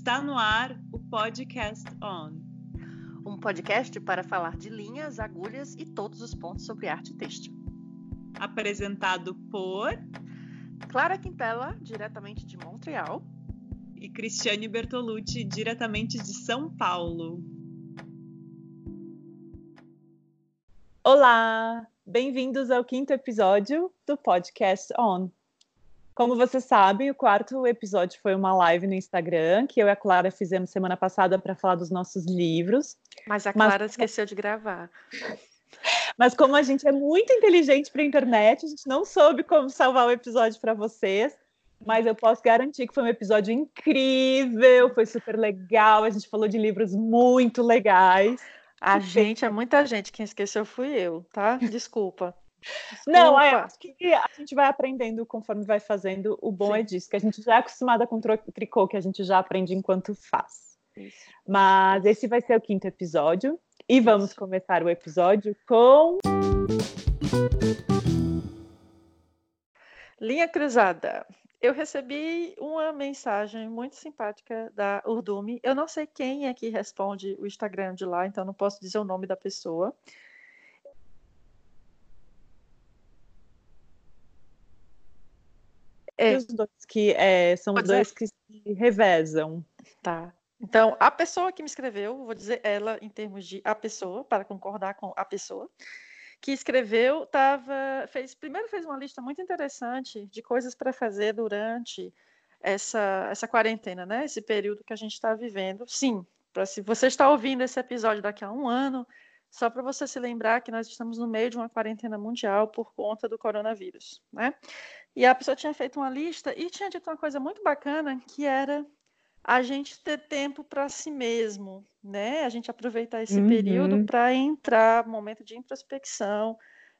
Está no ar o Podcast On. Um podcast para falar de linhas, agulhas e todos os pontos sobre arte têxtil. Apresentado por Clara Quintela, diretamente de Montreal. E Cristiane Bertolucci, diretamente de São Paulo. Olá! Bem-vindos ao quinto episódio do Podcast On. Como você sabe, o quarto episódio foi uma live no Instagram que eu e a Clara fizemos semana passada para falar dos nossos livros. Mas a Clara Mas... esqueceu de gravar. Mas como a gente é muito inteligente para a internet, a gente não soube como salvar o episódio para vocês. Mas eu posso garantir que foi um episódio incrível, foi super legal. A gente falou de livros muito legais. A gente, é muita gente. Quem esqueceu fui eu, tá? Desculpa. Não, é, acho que a gente vai aprendendo conforme vai fazendo. O bom Sim. é disso, que a gente já é acostumada com tricô, que a gente já aprende enquanto faz. Isso. Mas esse vai ser o quinto episódio. E vamos começar o episódio com. Linha Cruzada. Eu recebi uma mensagem muito simpática da Urdume. Eu não sei quem é que responde o Instagram de lá, então não posso dizer o nome da pessoa. É. Os dois que é, são os dois que se revezam. Tá. Então, a pessoa que me escreveu, vou dizer ela em termos de a pessoa, para concordar com a pessoa, que escreveu, tava, fez, primeiro fez uma lista muito interessante de coisas para fazer durante essa, essa quarentena, né? Esse período que a gente está vivendo. Sim, para se você está ouvindo esse episódio daqui a um ano, só para você se lembrar que nós estamos no meio de uma quarentena mundial por conta do coronavírus, né? E a pessoa tinha feito uma lista e tinha dito uma coisa muito bacana, que era a gente ter tempo para si mesmo, né? A gente aproveitar esse uhum. período para entrar, momento de introspecção,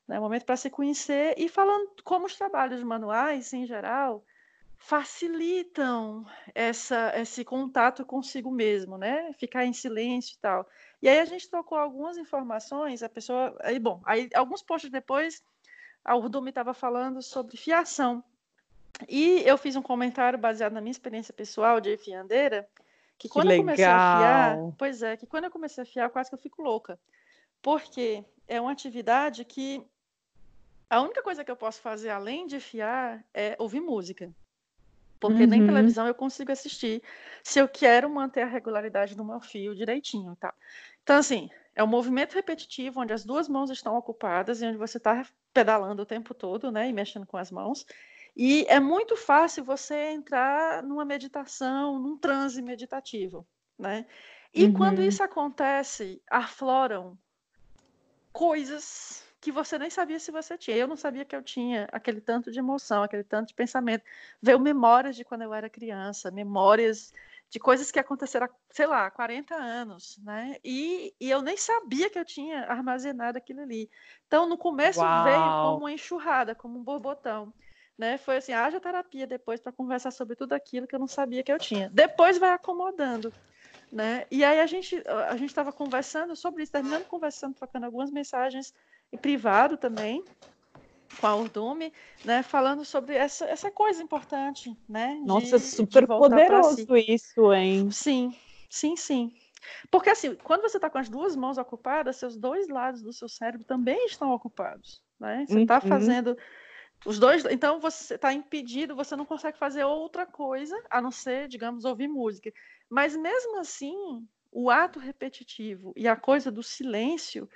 né? momento para se conhecer e falando como os trabalhos manuais, em geral, facilitam essa, esse contato consigo mesmo, né? Ficar em silêncio e tal. E aí a gente trocou algumas informações, a pessoa, aí bom, aí alguns posts depois a Urdumi estava falando sobre fiação. E eu fiz um comentário baseado na minha experiência pessoal de fiandeira, que quando que eu comecei a fiar, pois é, que quando eu comecei a fiar, quase que eu fico louca. Porque é uma atividade que a única coisa que eu posso fazer além de fiar é ouvir música. Porque uhum. nem televisão eu consigo assistir se eu quero manter a regularidade do meu fio direitinho, tá? Então assim, é um movimento repetitivo onde as duas mãos estão ocupadas e onde você está pedalando o tempo todo, né, e mexendo com as mãos. E é muito fácil você entrar numa meditação, num transe meditativo, né? E uhum. quando isso acontece, afloram coisas que você nem sabia se você tinha. Eu não sabia que eu tinha aquele tanto de emoção, aquele tanto de pensamento. Veio memórias de quando eu era criança, memórias de coisas que aconteceram, sei lá, 40 anos, né? E, e eu nem sabia que eu tinha armazenado aquilo ali. Então, no começo Uau. veio como uma enxurrada, como um borbotão. Né? Foi assim, haja terapia depois para conversar sobre tudo aquilo que eu não sabia que eu tinha. Depois vai acomodando, né? E aí a gente a gente estava conversando sobre isso, terminando conversando, trocando algumas mensagens em privado também, com a Urdume, né, falando sobre essa, essa coisa importante, né? Nossa, de, super de poderoso si. isso, hein? Sim, sim, sim. Porque assim, quando você está com as duas mãos ocupadas, seus dois lados do seu cérebro também estão ocupados, né? Você está uhum. fazendo os dois, então você está impedido, você não consegue fazer outra coisa a não ser, digamos, ouvir música. Mas mesmo assim, o ato repetitivo e a coisa do silêncio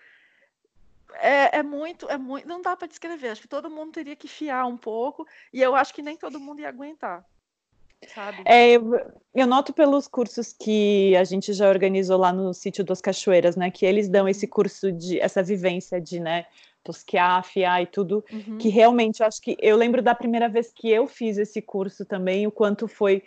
é, é, muito, é muito, não dá para descrever. Acho que todo mundo teria que fiar um pouco e eu acho que nem todo mundo ia aguentar. Sabe? É, eu, noto pelos cursos que a gente já organizou lá no sítio das Cachoeiras, né, que eles dão esse curso de essa vivência de, né, tosquear, afiar e tudo, uhum. que realmente eu acho que eu lembro da primeira vez que eu fiz esse curso também, o quanto foi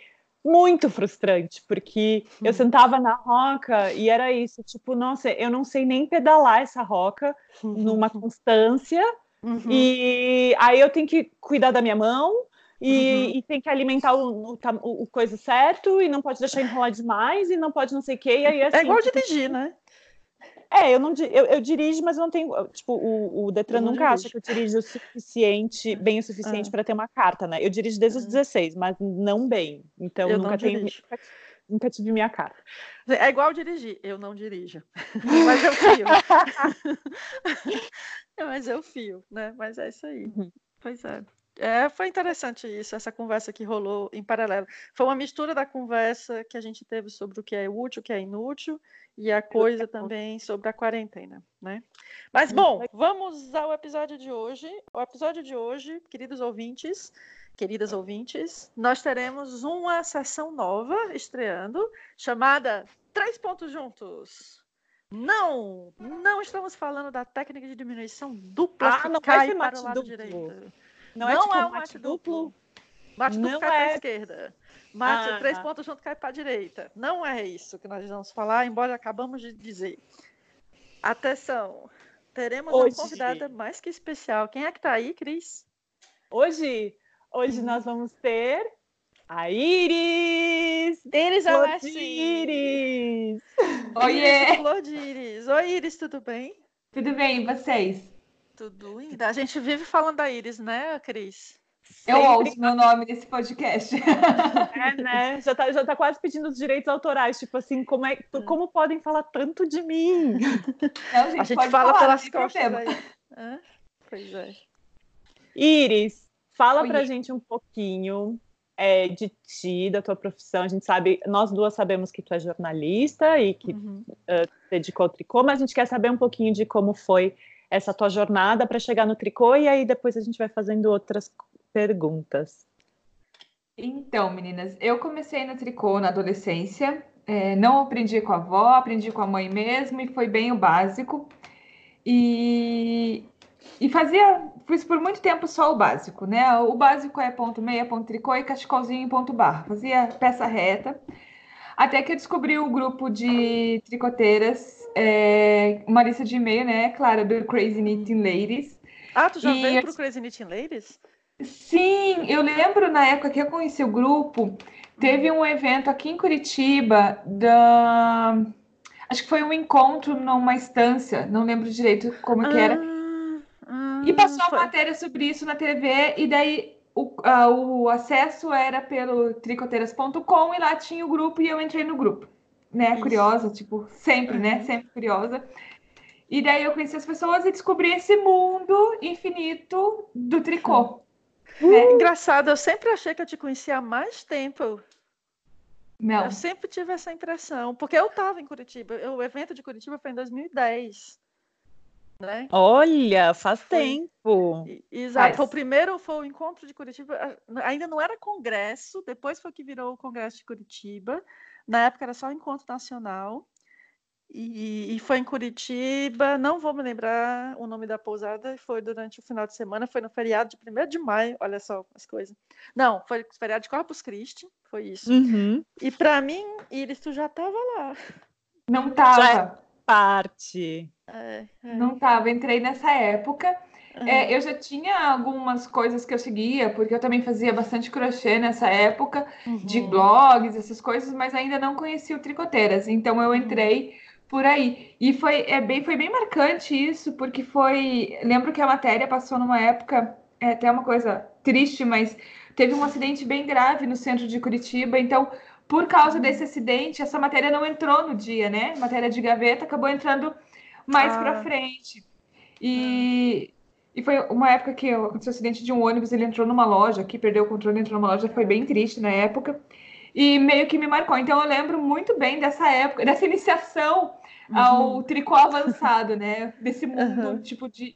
muito frustrante, porque eu uhum. sentava na roca e era isso, tipo, nossa, eu não sei nem pedalar essa roca uhum. numa constância, uhum. e aí eu tenho que cuidar da minha mão, e, uhum. e tem que alimentar o, o, o, coisa certo, e não pode deixar enrolar demais, e não pode não sei o quê, e aí assim... É igual tipo, dirigir, né? É, eu não eu, eu dirijo, mas eu não tenho. Tipo, o, o Detran nunca acha que eu dirijo o suficiente, bem o suficiente ah. para ter uma carta, né? Eu dirijo desde os 16, ah. mas não bem. Então eu nunca tenho. nunca tive minha carta. É igual dirigir, eu não dirijo, mas eu fio. mas eu fio, né? Mas é isso aí. Uhum. Pois é. É, foi interessante isso, essa conversa que rolou em paralelo. Foi uma mistura da conversa que a gente teve sobre o que é útil, o que é inútil, e a coisa também sobre a quarentena, né? Mas bom, vamos ao episódio de hoje. O episódio de hoje, queridos ouvintes, queridas ouvintes, nós teremos uma sessão nova estreando, chamada Três Pontos Juntos. Não, não estamos falando da técnica de diminuição dupla ah, que não cai para o lado duplo. direito. Não, é não é, tipo é um mate duplo. duplo. Mate duplo não cai para é... a esquerda. Mate Ah, três ah. pontos junto cai para a direita. Não é isso que nós vamos falar, embora acabamos de dizer. Atenção, teremos Hoje. uma convidada mais que especial. Quem é que está aí, Cris? Hoje, hoje nós vamos ter a Iris! Iris Alessi. Iris! Oiê! Flor de Iris. Oi, Iris, tudo bem? Tudo bem, e vocês? Tudo ainda. A gente vive falando da Iris, né, Cris? Eu Sempre- ouço meu nome nesse podcast. É, né? Já tá, já tá quase pedindo os direitos autorais, tipo assim, como, é, como podem falar tanto de mim? Não, gente, A gente pode fala falar, pelas costas problema. aí. Hã? Pois é. Iris, fala Oi. pra gente um pouquinho é, de ti, da tua profissão. A gente sabe, nós duas sabemos que tu é jornalista e que Uhum. se dedicou ao tricô, mas a gente quer saber um pouquinho de como foi essa tua jornada para chegar no tricô e aí depois a gente vai fazendo outras perguntas. Então, meninas, eu comecei no tricô na adolescência. é, não aprendi com a avó, aprendi com a mãe mesmo e foi bem o básico. E, e fazia, fiz por muito tempo só o básico, né? O básico é ponto meia, ponto tricô e cachecolzinho ponto barra. Fazia peça reta. Até que eu descobri o grupo de tricoteiras, é, uma lista de e-mail, né? Claro, do Crazy Knitting Ladies. Ah, tu já E veio eu- pro Crazy Knitting Ladies? Sim, eu lembro na época que eu conheci o grupo, teve um evento aqui em Curitiba da. Acho que foi um encontro numa estância, não lembro direito como que era. Ah, E passou a foi. matéria sobre isso na TV, e daí o, ah, o acesso era pelo tricoteiras.com e lá tinha o grupo e eu entrei no grupo. Né, Isso. curiosa, tipo, sempre, né? Uhum. Sempre curiosa. E daí eu conheci as pessoas e descobri esse mundo infinito do tricô. É engraçado, eu sempre achei que eu te conhecia há mais tempo. Não. Eu sempre tive essa impressão, porque eu estava em Curitiba. eu- o evento de Curitiba foi em 2010. Né? Olha, faz Foi. tempo. Exato. Foi o Faz. primeiro foi o encontro de Curitiba. a- Ainda não era congresso, depois foi que virou o Congresso de Curitiba. Na época era só o encontro nacional. E, e foi em Curitiba, não vou me lembrar o nome da pousada, foi durante o final de semana, foi no feriado de 1 de maio, olha só as coisas. Não, foi feriado de Corpus Christi, foi isso. Uhum. E para mim, Iris, tu já estava lá. Não tava. Parte. É, é. Não tava. Entrei nessa época. É, eu já tinha algumas coisas que eu seguia, porque eu também fazia bastante crochê nessa época, de Uhum. blogs, essas coisas, mas ainda não conhecia o Tricoteiras. Então eu entrei por aí. E foi, é bem, foi bem marcante isso, porque foi. Lembro que a matéria passou numa época, é até uma coisa triste, mas teve um acidente bem grave no centro de Curitiba. Então, por causa desse acidente, essa matéria não entrou no dia, né? Matéria de gaveta acabou entrando mais Ah. para frente. E, e foi uma época que aconteceu o acidente de um ônibus, ele entrou numa loja aqui, perdeu o controle, entrou numa loja, foi bem triste na época. E meio que me marcou. Então eu lembro muito bem dessa época, dessa iniciação ao tricô avançado, né? Desse mundo, Uhum. tipo, de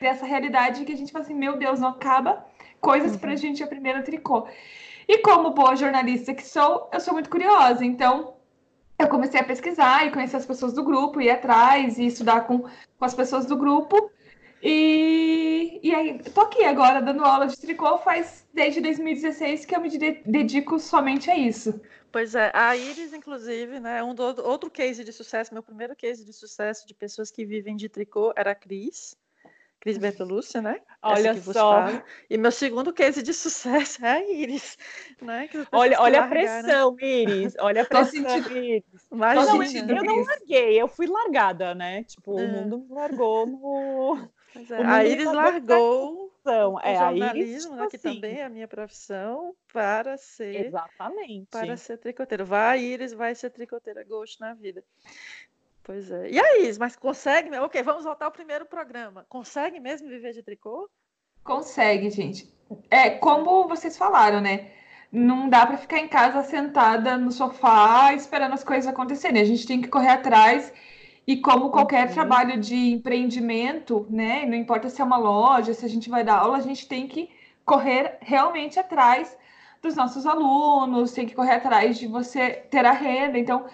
dessa realidade que a gente fala assim, meu Deus, não acaba coisas pra gente aprender no tricô. E como boa jornalista que sou, eu sou muito curiosa, então eu comecei a pesquisar e conhecer as pessoas do grupo, ir atrás e estudar com, com as pessoas do grupo. E, e aí, tô aqui agora dando aula de tricô faz desde 2016 que eu me de- dedico somente a isso. Pois é, a Iris, inclusive, né, um do, outro case de sucesso, meu primeiro case de sucesso de pessoas que vivem de tricô era a Cris, Cris Bertolucci, né? Olha só. E meu segundo case de sucesso é a Iris, né? Olha, olha a largaram. pressão, Iris. Olha a pressão, sentindo- Iris. Imagina. Não, sentindo eu não larguei, eu fui largada, né? Tipo, É. o mundo me largou no. É. A Iris largou o é, jornalismo, né, que assim. também é a minha profissão, para ser Exatamente. para ser tricoteira. Vai, Iris, vai ser tricoteira, gosto na vida. Pois é. E aí, mas consegue? Ok, vamos voltar ao primeiro programa. Consegue mesmo viver de tricô? Consegue, gente. É como vocês falaram, né? Não dá para ficar em casa sentada no sofá esperando as coisas acontecerem. A gente tem que correr atrás e como qualquer uhum. trabalho de empreendimento, né? Não importa se é uma loja, se a gente vai dar aula, a gente tem que correr realmente atrás dos nossos alunos, tem que correr atrás de você ter a renda. Então,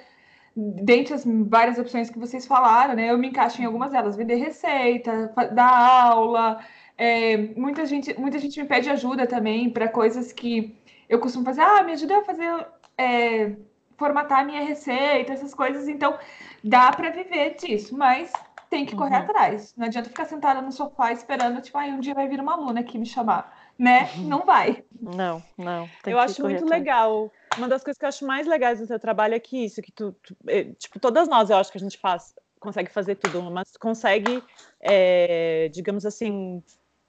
dentre as várias opções que vocês falaram, né? Eu me encaixo em algumas delas, vender receita, dar aula. É, muita, gente, muita gente me pede ajuda também para coisas que eu costumo fazer. Ah, me ajuda a fazer. É, formatar minha receita, essas coisas. Então, dá para viver disso, mas tem que correr uhum. atrás. Não adianta ficar sentada no sofá esperando, tipo, aí um dia vai vir uma aluna aqui me chamar, né? Uhum. Não vai. Não, não. eu acho muito atrás. legal. Uma das coisas que eu acho mais legais do seu trabalho é que isso, que tu, tu é, tipo, todas nós, eu acho que a gente faz, consegue fazer tudo, mas consegue, é, digamos assim,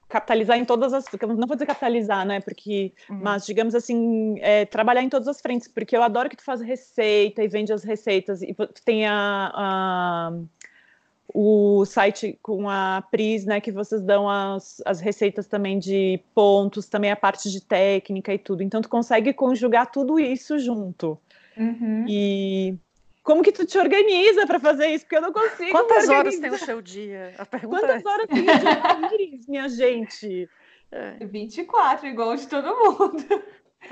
capitalizar em todas as. Não vou dizer capitalizar, né? Porque. Uhum. Mas, digamos assim, é, trabalhar em todas as frentes, porque eu adoro que tu faz receita e vende as receitas, e tem a, a o site com a Pris, né, que vocês dão as, as receitas também de pontos, também a parte de técnica e tudo. Então, tu consegue conjugar tudo isso junto. Uhum. E como que tu te organiza para fazer isso? Porque eu não consigo. Quantas horas tem o seu dia? A pergunta Quantas é horas tem o dia minha gente? É. 24, igual de todo mundo.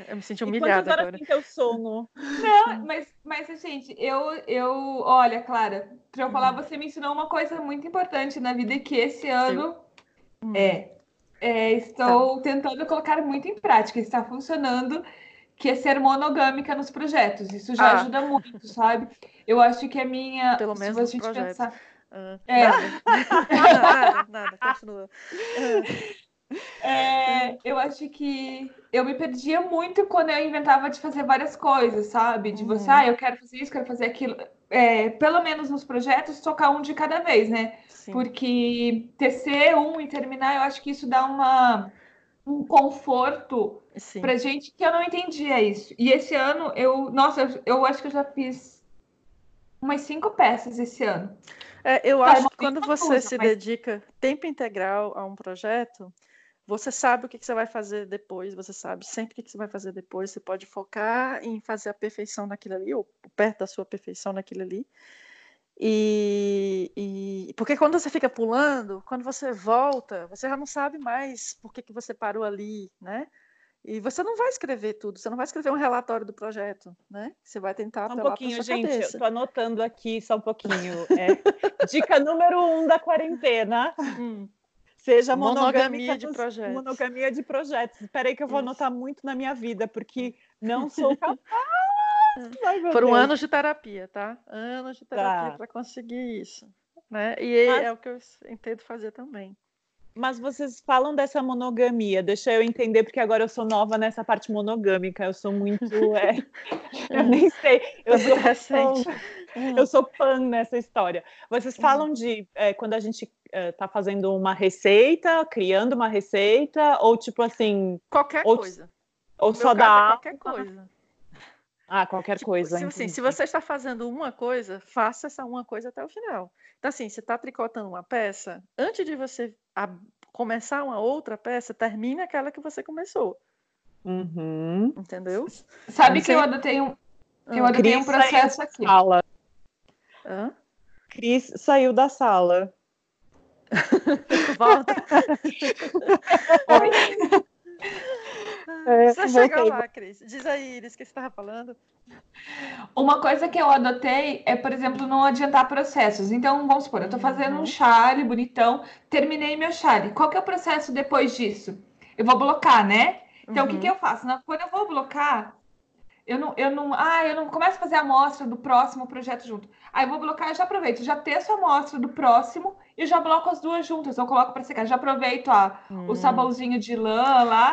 Eu me senti humilhada quantas horas agora. tem teu sono? Não, mas, mas gente, eu, eu, olha, Clara, para eu falar, você me ensinou uma coisa muito importante na vida que esse ano hum. é, é, estou tá. tentando colocar muito em prática, está funcionando que é ser monogâmica nos projetos. Isso já ah. ajuda muito, sabe? Eu acho que a minha. Pelo menos se a gente projetos. pensar. Ah. É. Nada, nada, continua. É, eu acho que eu me perdia muito quando eu inventava de fazer várias coisas, sabe? De você, uhum. ah, eu quero fazer isso, quero fazer aquilo. É, pelo menos nos projetos, tocar um de cada vez, né? Sim. Porque tecer um e terminar, eu acho que isso dá uma, um conforto Sim. pra gente que eu não entendia isso. E esse ano eu, nossa, eu, eu acho que eu já fiz umas cinco peças esse ano. É, eu tá, acho que quando você coisa, se mas... dedica tempo integral a um projeto, você sabe o que, que, você vai fazer depois, você sabe sempre o que, que, você vai fazer depois, você pode focar em fazer a perfeição naquilo ali, ou perto da sua perfeição naquilo ali. E, e, porque quando você fica pulando, quando você volta, você já não sabe mais por que, que você parou ali, né? E você não vai escrever tudo, você não vai escrever um relatório do projeto, né? Você vai tentar só um pouquinho, gente. Cabeça. Eu tô anotando aqui só um pouquinho. É, dica número um da quarentena. Hum. Seja monogamia de projetos. Monogamia de projetos. Espera aí que eu vou Isso. anotar muito na minha vida, porque não sou capaz. Ai, Foram Deus. anos de terapia, tá? Anos de terapia tá. para conseguir isso. Né? E Mas... é o que eu entendo fazer também. Mas vocês falam dessa monogamia, deixa eu entender, porque agora eu sou nova nessa parte monogâmica, eu sou muito. É, eu nem sei. Eu sou recente. eu sou pan nessa história. Vocês uhum. falam de é, quando a gente está é, fazendo uma receita, criando uma receita, ou tipo assim. Qualquer ou, coisa. Ou só dá. É qualquer coisa. Ah, qualquer tipo, coisa. Se, assim, se você está fazendo uma coisa, faça essa uma coisa até o final. Então, assim, você está tricotando uma peça, antes de você a, começar uma outra peça, termine aquela que você começou. Uhum. Entendeu? Sabe que eu adotei um, eu ah, adotei um processo aqui. Sala. Hã? Cris saiu da sala. Volta. Oi. É, Você lá, Cris. Diz aí, Iris, o que você estava falando? Uma coisa que eu adotei é, por exemplo, não adiantar processos. Então, vamos supor, eu estou fazendo uhum. um chale bonitão, terminei meu chale. Qual que é o processo depois disso? Eu vou blocar, né? Então, uhum. o que, que uhum. eu faço? Quando eu vou blocar, eu não, eu não, ah, eu não começo a fazer a amostra do próximo projeto junto. Aí eu vou blocar, eu já aproveito, já teço a amostra do próximo e já bloco as duas juntas. Eu coloco para secar, já aproveito a, o hum. sabãozinho de lã lá,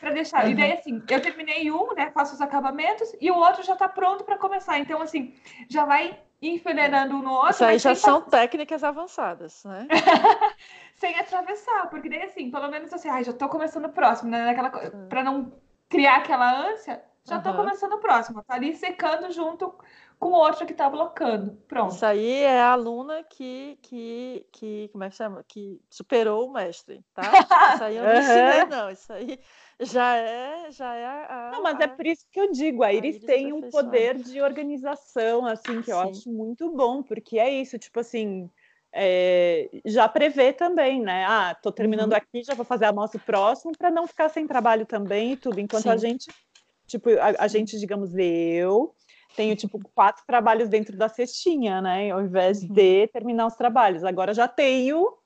para deixar. Uhum. E daí, assim, eu terminei um, né? Faço os acabamentos e o outro já está pronto para começar. Então, assim, já vai enfileirando um no outro. Isso aí já são técnicas avançadas, né? sem atravessar, porque daí assim, pelo menos assim, ai, já tô começando o próximo, né? Naquela, uhum. Pra não criar aquela ânsia, já uhum. tô começando o próximo, tá ali secando junto com o outro que tá blocando. Pronto. Isso aí é a aluna que, que, que como é que chama? Que superou o mestre, tá? Isso aí eu não ensinei, não. Isso aí já é, já é a, Não, mas é por isso que eu digo, a Iris, a Iris tem um poder de organização, assim, que eu acho muito bom, porque é isso, tipo assim, é, já prevê também, né? Ah, tô terminando uhum. aqui, já vou fazer a amostra próximo para não ficar sem trabalho também e tudo. Enquanto Sim. a gente, tipo, a, a, gente, digamos, eu tenho tipo quatro trabalhos dentro da cestinha, né? Ao invés uhum. de terminar os trabalhos. Agora já tenho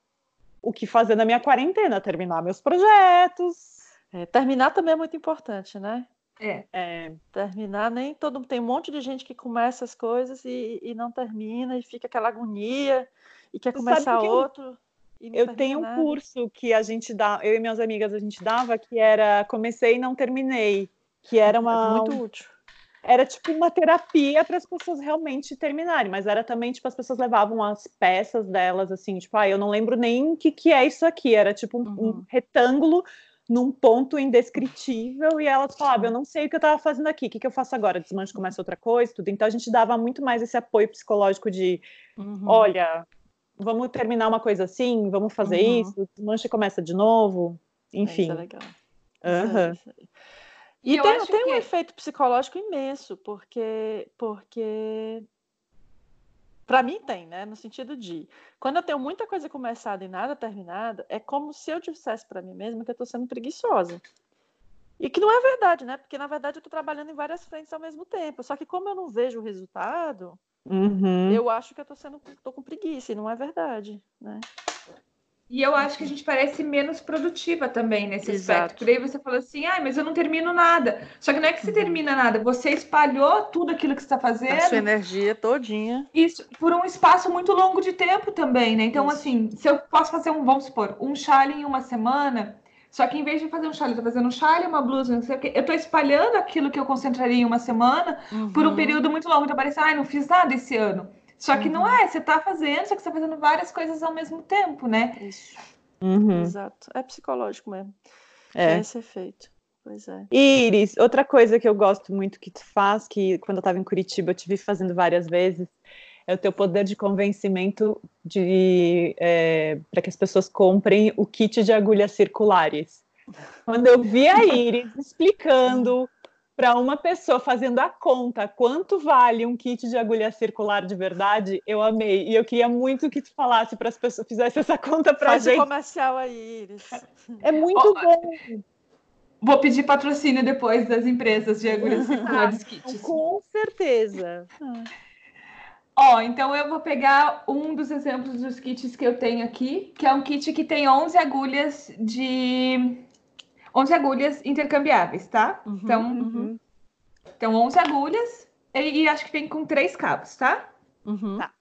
o que fazer na minha quarentena, terminar meus projetos. É, terminar também é muito importante, né? É. é. Terminar, nem todo mundo. Tem um monte de gente que começa as coisas e, e não termina, e fica aquela agonia e quer começar outro. Eu, eu tenho um curso que a gente dá, eu e minhas amigas a gente dava, que era comecei e não terminei, que era uma é muito útil. Era tipo uma terapia para as pessoas realmente terminarem, mas era também tipo as pessoas levavam as peças delas assim, tipo, ah, eu não lembro nem o que que é isso aqui, era tipo um, uhum. um retângulo num ponto indescritível e elas falavam, eu não sei o que eu estava fazendo aqui, o que, que eu faço agora? Desmancho, começa outra coisa, tudo. Então a gente dava muito mais esse apoio psicológico de, uhum. olha, vamos terminar uma coisa assim, vamos fazer uhum. isso, desmancha e começa de novo, enfim. Isso é legal. Uhum. Isso é, E, tem, tem que... um efeito psicológico imenso, porque, porque para mim tem, né? No sentido de quando eu tenho muita coisa começada e nada terminada, é como se eu dissesse para mim mesma que eu estou sendo preguiçosa. E que não é verdade, né? Porque na verdade eu estou trabalhando em várias frentes ao mesmo tempo. Só que como eu não vejo o resultado, uhum. eu acho que eu estou sendo, tô com preguiça e não é verdade, né? E eu acho que a gente parece menos produtiva também nesse Exato. aspecto. Por aí você falou assim, ah, mas eu não termino nada. Só que não é que você uhum. termina nada, você espalhou tudo aquilo que você está fazendo. A sua energia todinha. Isso, por um espaço muito longo de tempo também, né? Então, Isso. assim, se eu posso fazer um, vamos supor, um chale em uma semana, só que em vez de fazer um chale, eu tô fazendo um chale, uma blusa, não sei o quê, eu tô espalhando aquilo que eu concentraria em uma semana uhum. por um uhum. período muito longo. Então parece, ah, não fiz nada esse ano. Só que uhum. não é, você está fazendo, só que você está fazendo várias coisas ao mesmo tempo, né? Isso. Uhum. Exato. É psicológico mesmo. É. Tem esse efeito. Pois é. Iris, outra coisa que eu gosto muito que tu faz, que quando eu estava em Curitiba eu te vi fazendo várias vezes, é o teu poder de convencimento de é, para que as pessoas comprem o kit de agulhas circulares. Quando eu vi a Iris explicando para uma pessoa fazendo a conta quanto vale um kit de agulha circular de verdade, eu amei. E eu queria muito que tu falasse para as pessoas, fizesse essa conta para a gente. comercial aí, Iris. É muito oh, bom. Vou pedir patrocínio depois das empresas de agulhas circulares kits. Com certeza. Ó, oh, então eu vou pegar um dos exemplos dos kits que eu tenho aqui, que é um kit que tem 11 agulhas de 11 agulhas intercambiáveis, tá? Uhum, então, uhum. então 11 agulhas e, e, acho que vem com três cabos, tá? Uhum. tá?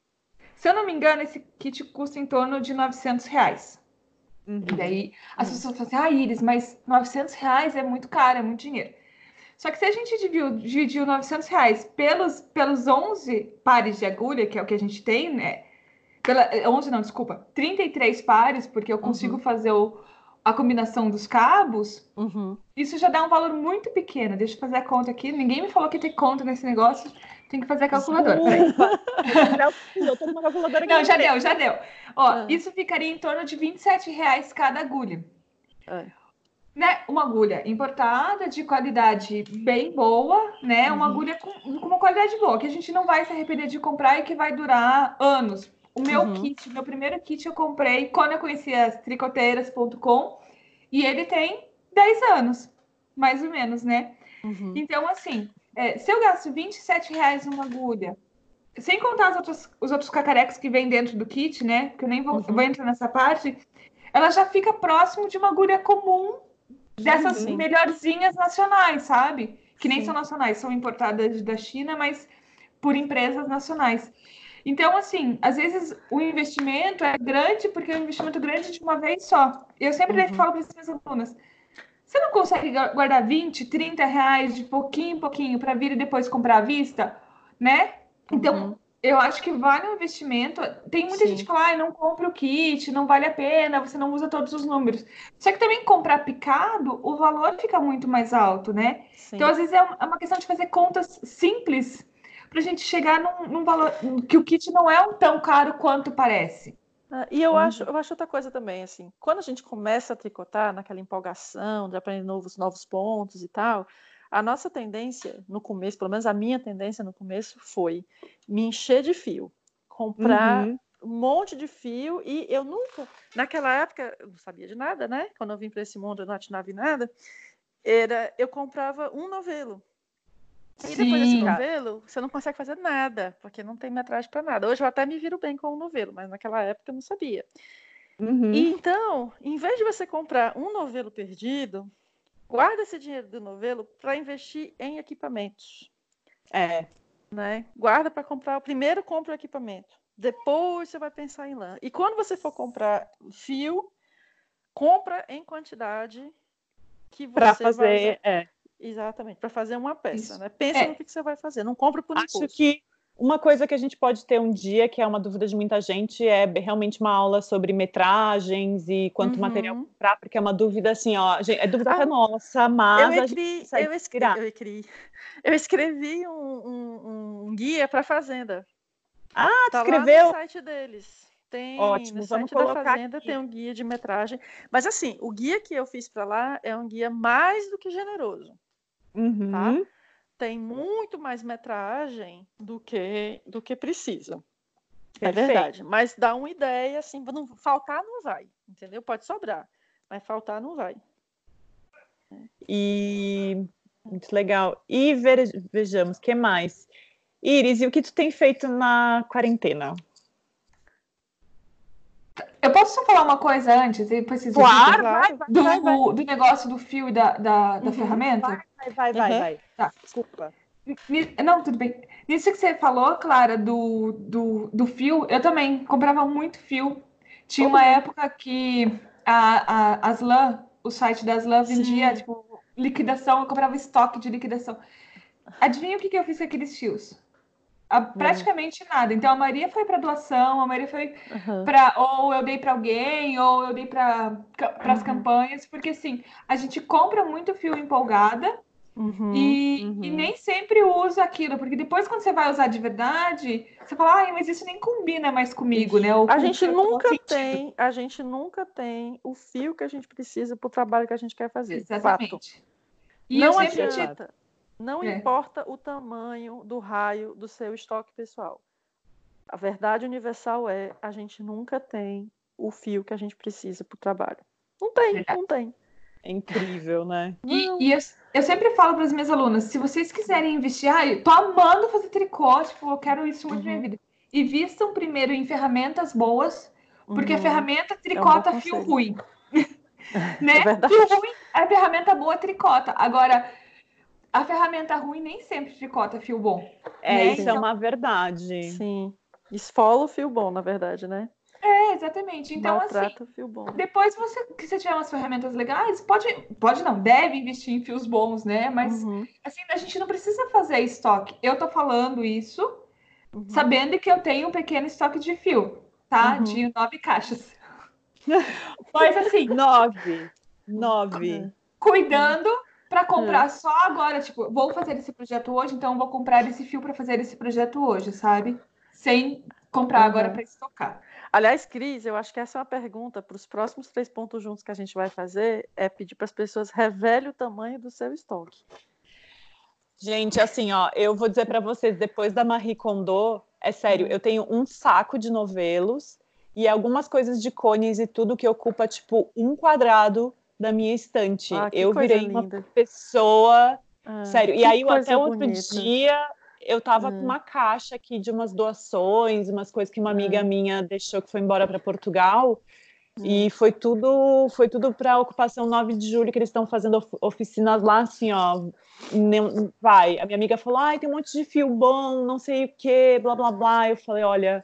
Se eu não me engano, esse kit custa em torno de 900 reais. Uhum. E daí as pessoas falam assim, ah, Iris, mas 900 reais é muito caro, é muito dinheiro. Só que se a gente dividiu, dividiu 900 reais pelos, pelos 11 pares de agulha, que é o que a gente tem, né? Pela, 11 não, desculpa, 33 pares, porque eu consigo uhum. fazer o, a combinação dos cabos, uhum. isso já dá um valor muito pequeno. Deixa eu fazer a conta aqui. Ninguém me falou que tem conta nesse negócio. Tem que fazer a calculadora. eu tô numa calculadora Não, já deu, já deu. Ó, ah. isso ficaria em torno de 27 reais cada agulha. É. Né? Uma agulha importada, de qualidade bem boa, né? Uma uhum. agulha com, com, uma qualidade boa, que a gente não vai se arrepender de comprar e que vai durar anos. O meu uhum. kit, meu primeiro kit eu comprei quando eu conheci as tricoteiras.com e ele tem 10 anos, mais ou menos, né? Uhum. Então, assim, é, se eu gasto 27 reais numa agulha, sem contar os outros, os outros cacarecos que vem dentro do kit, né? Que eu nem vou, uhum. vou entrar nessa parte, ela já fica próximo de uma agulha comum dessas melhorzinhas nacionais, sabe? Que nem Sim. são nacionais, são importadas da China, mas por empresas nacionais. Então, assim, às vezes o investimento é grande porque é um investimento grande de uma vez só. Eu sempre uhum. falo para as minhas alunas, você não consegue guardar 20, 30 reais de pouquinho em pouquinho para vir e depois comprar à vista, né? Então, uhum. eu acho que vale o investimento. Tem muita Sim. gente que fala, ah, não compra o kit, não vale a pena, você não usa todos os números. Só que também comprar picado, o valor fica muito mais alto, né? Sim. Então, às vezes, é, é uma questão de fazer contas simples para a gente chegar num, num, valor que o kit não é um tão caro quanto parece. Ah, e eu uhum. acho, eu acho outra coisa também, assim, quando a gente começa a tricotar naquela empolgação de aprender novos, novos pontos e tal, a nossa tendência no começo, pelo menos a minha tendência no começo foi me encher de fio, comprar uhum. um monte de fio e eu nunca, naquela época, eu não sabia de nada, né? Quando eu vim para esse mundo eu não atinava em nada, era eu comprava um novelo. E Sim. depois desse novelo, você não consegue fazer nada, porque não tem metragem para nada. Hoje eu até me viro bem com o novelo, mas naquela época eu não sabia. Uhum. E então, em vez de você comprar um novelo perdido, guarda esse dinheiro do novelo para investir em equipamentos. É. Né? Guarda para comprar. Primeiro compra o equipamento. Depois você vai pensar em lã. E quando você for comprar fio, compra em quantidade que você pra fazer, vai é. Exatamente, para fazer uma peça, Isso. né? Pensa é. no que, você vai fazer, não compra por Acho impulso. que uma coisa que a gente pode ter um dia, que é uma dúvida de muita gente, é realmente uma aula sobre metragens e quanto uhum. material comprar, porque é uma dúvida assim, ó, é dúvida ah, nossa, mas eu escrevi, eu escrevi, eu escrevi, eu escrevi um, um, um guia para fazenda. Ah, tá escreveu? no site deles. Tem Ótimo, no site da Fazenda aqui. tem um guia de metragem. Mas assim, o guia que eu fiz para lá é um guia mais do que generoso. Tá? Uhum. Tá? tem muito mais metragem do que do que precisa. É verdade, mas dá uma ideia assim, não faltar não vai, entendeu? Pode sobrar, mas faltar não vai. E muito legal. E vejamos, que mais? Iris, e o que tu tem feito na quarentena? Eu posso só falar uma coisa antes? E depois vocês claro, vai, vai, do, vai, vai, do negócio do fio e da, da, da uhum, ferramenta? Vai, vai, vai, uhum. vai. Tá. Desculpa. Não, tudo bem. Nisso que você falou, Clara, do, do, do fio, eu também comprava muito fio. Tinha uma época que a, a Aslan, o site da Aslan vendia, Sim. tipo, liquidação, eu comprava estoque de liquidação. Adivinha o que, que eu fiz com aqueles fios? A, praticamente nada. Então a maioria foi para doação, a maioria foi uhum. para ou eu dei para alguém, ou eu dei para as uhum. campanhas, porque assim, a gente compra muito fio empolgada uhum, e, e, uhum. nem sempre usa aquilo, porque depois quando você vai usar de verdade, você fala, ai, mas isso nem combina mais comigo, né? a gente nunca tem, a gente nunca tem o fio que a gente precisa para o trabalho que a gente quer fazer. Exatamente. Fato. E não adianta. Não é. importa o tamanho do raio do seu estoque pessoal. A verdade universal é a gente nunca tem o fio que a gente precisa para o trabalho. Não tem, é. não tem. É incrível, né? E, e eu, eu, sempre falo para as minhas alunas, se vocês quiserem investir, ah, eu tô amando fazer tricô, tipo, eu quero isso muito uhum. na minha uhum. vida. Invistam primeiro em ferramentas boas, porque uhum. a ferramenta tricota é um fio ruim. né? É fio ruim, a ferramenta boa tricota. Agora, a ferramenta ruim nem sempre tricota fio bom. É, né? isso é então... é uma verdade. Sim. Esfola o fio bom, na verdade, né? É, exatamente. Então, Maltrata assim, fio bom. depois você, que você tiver umas ferramentas legais, pode, pode não, deve investir em fios bons, né? Mas, uhum. assim, a gente não precisa fazer estoque. Eu tô falando isso uhum. sabendo que eu tenho um pequeno estoque de fio, tá? Uhum. De nove caixas. Mas, assim... Nove. Nove. Cuidando para comprar é. só agora, tipo, vou fazer esse projeto hoje, então vou comprar esse fio para fazer esse projeto hoje, sabe? Sem comprar uhum. agora para estocar. Aliás, Cris, eu acho que essa é uma pergunta para os próximos três pontos juntos que a gente vai fazer, é pedir para as pessoas revele o tamanho do seu estoque. Gente, assim, ó, eu vou dizer para vocês, depois da Marie Kondo, é sério, hum. eu tenho um saco de novelos e algumas coisas de cones e tudo que ocupa, tipo, um quadrado da minha estante. Ah, eu virei linda. uma pessoa. Ah, sério. E aí, até outro bonita. dia, eu tava com hum. uma caixa aqui de umas doações, umas coisas que uma amiga hum. minha deixou que foi embora para Portugal. E hum. foi tudo, foi tudo para ocupação 9 de julho que eles estão fazendo oficinas lá, assim, ó. Vai. A minha amiga falou: "Ai, tem um monte de fio bom, não sei o que, blá blá blá". Eu falei: "Olha,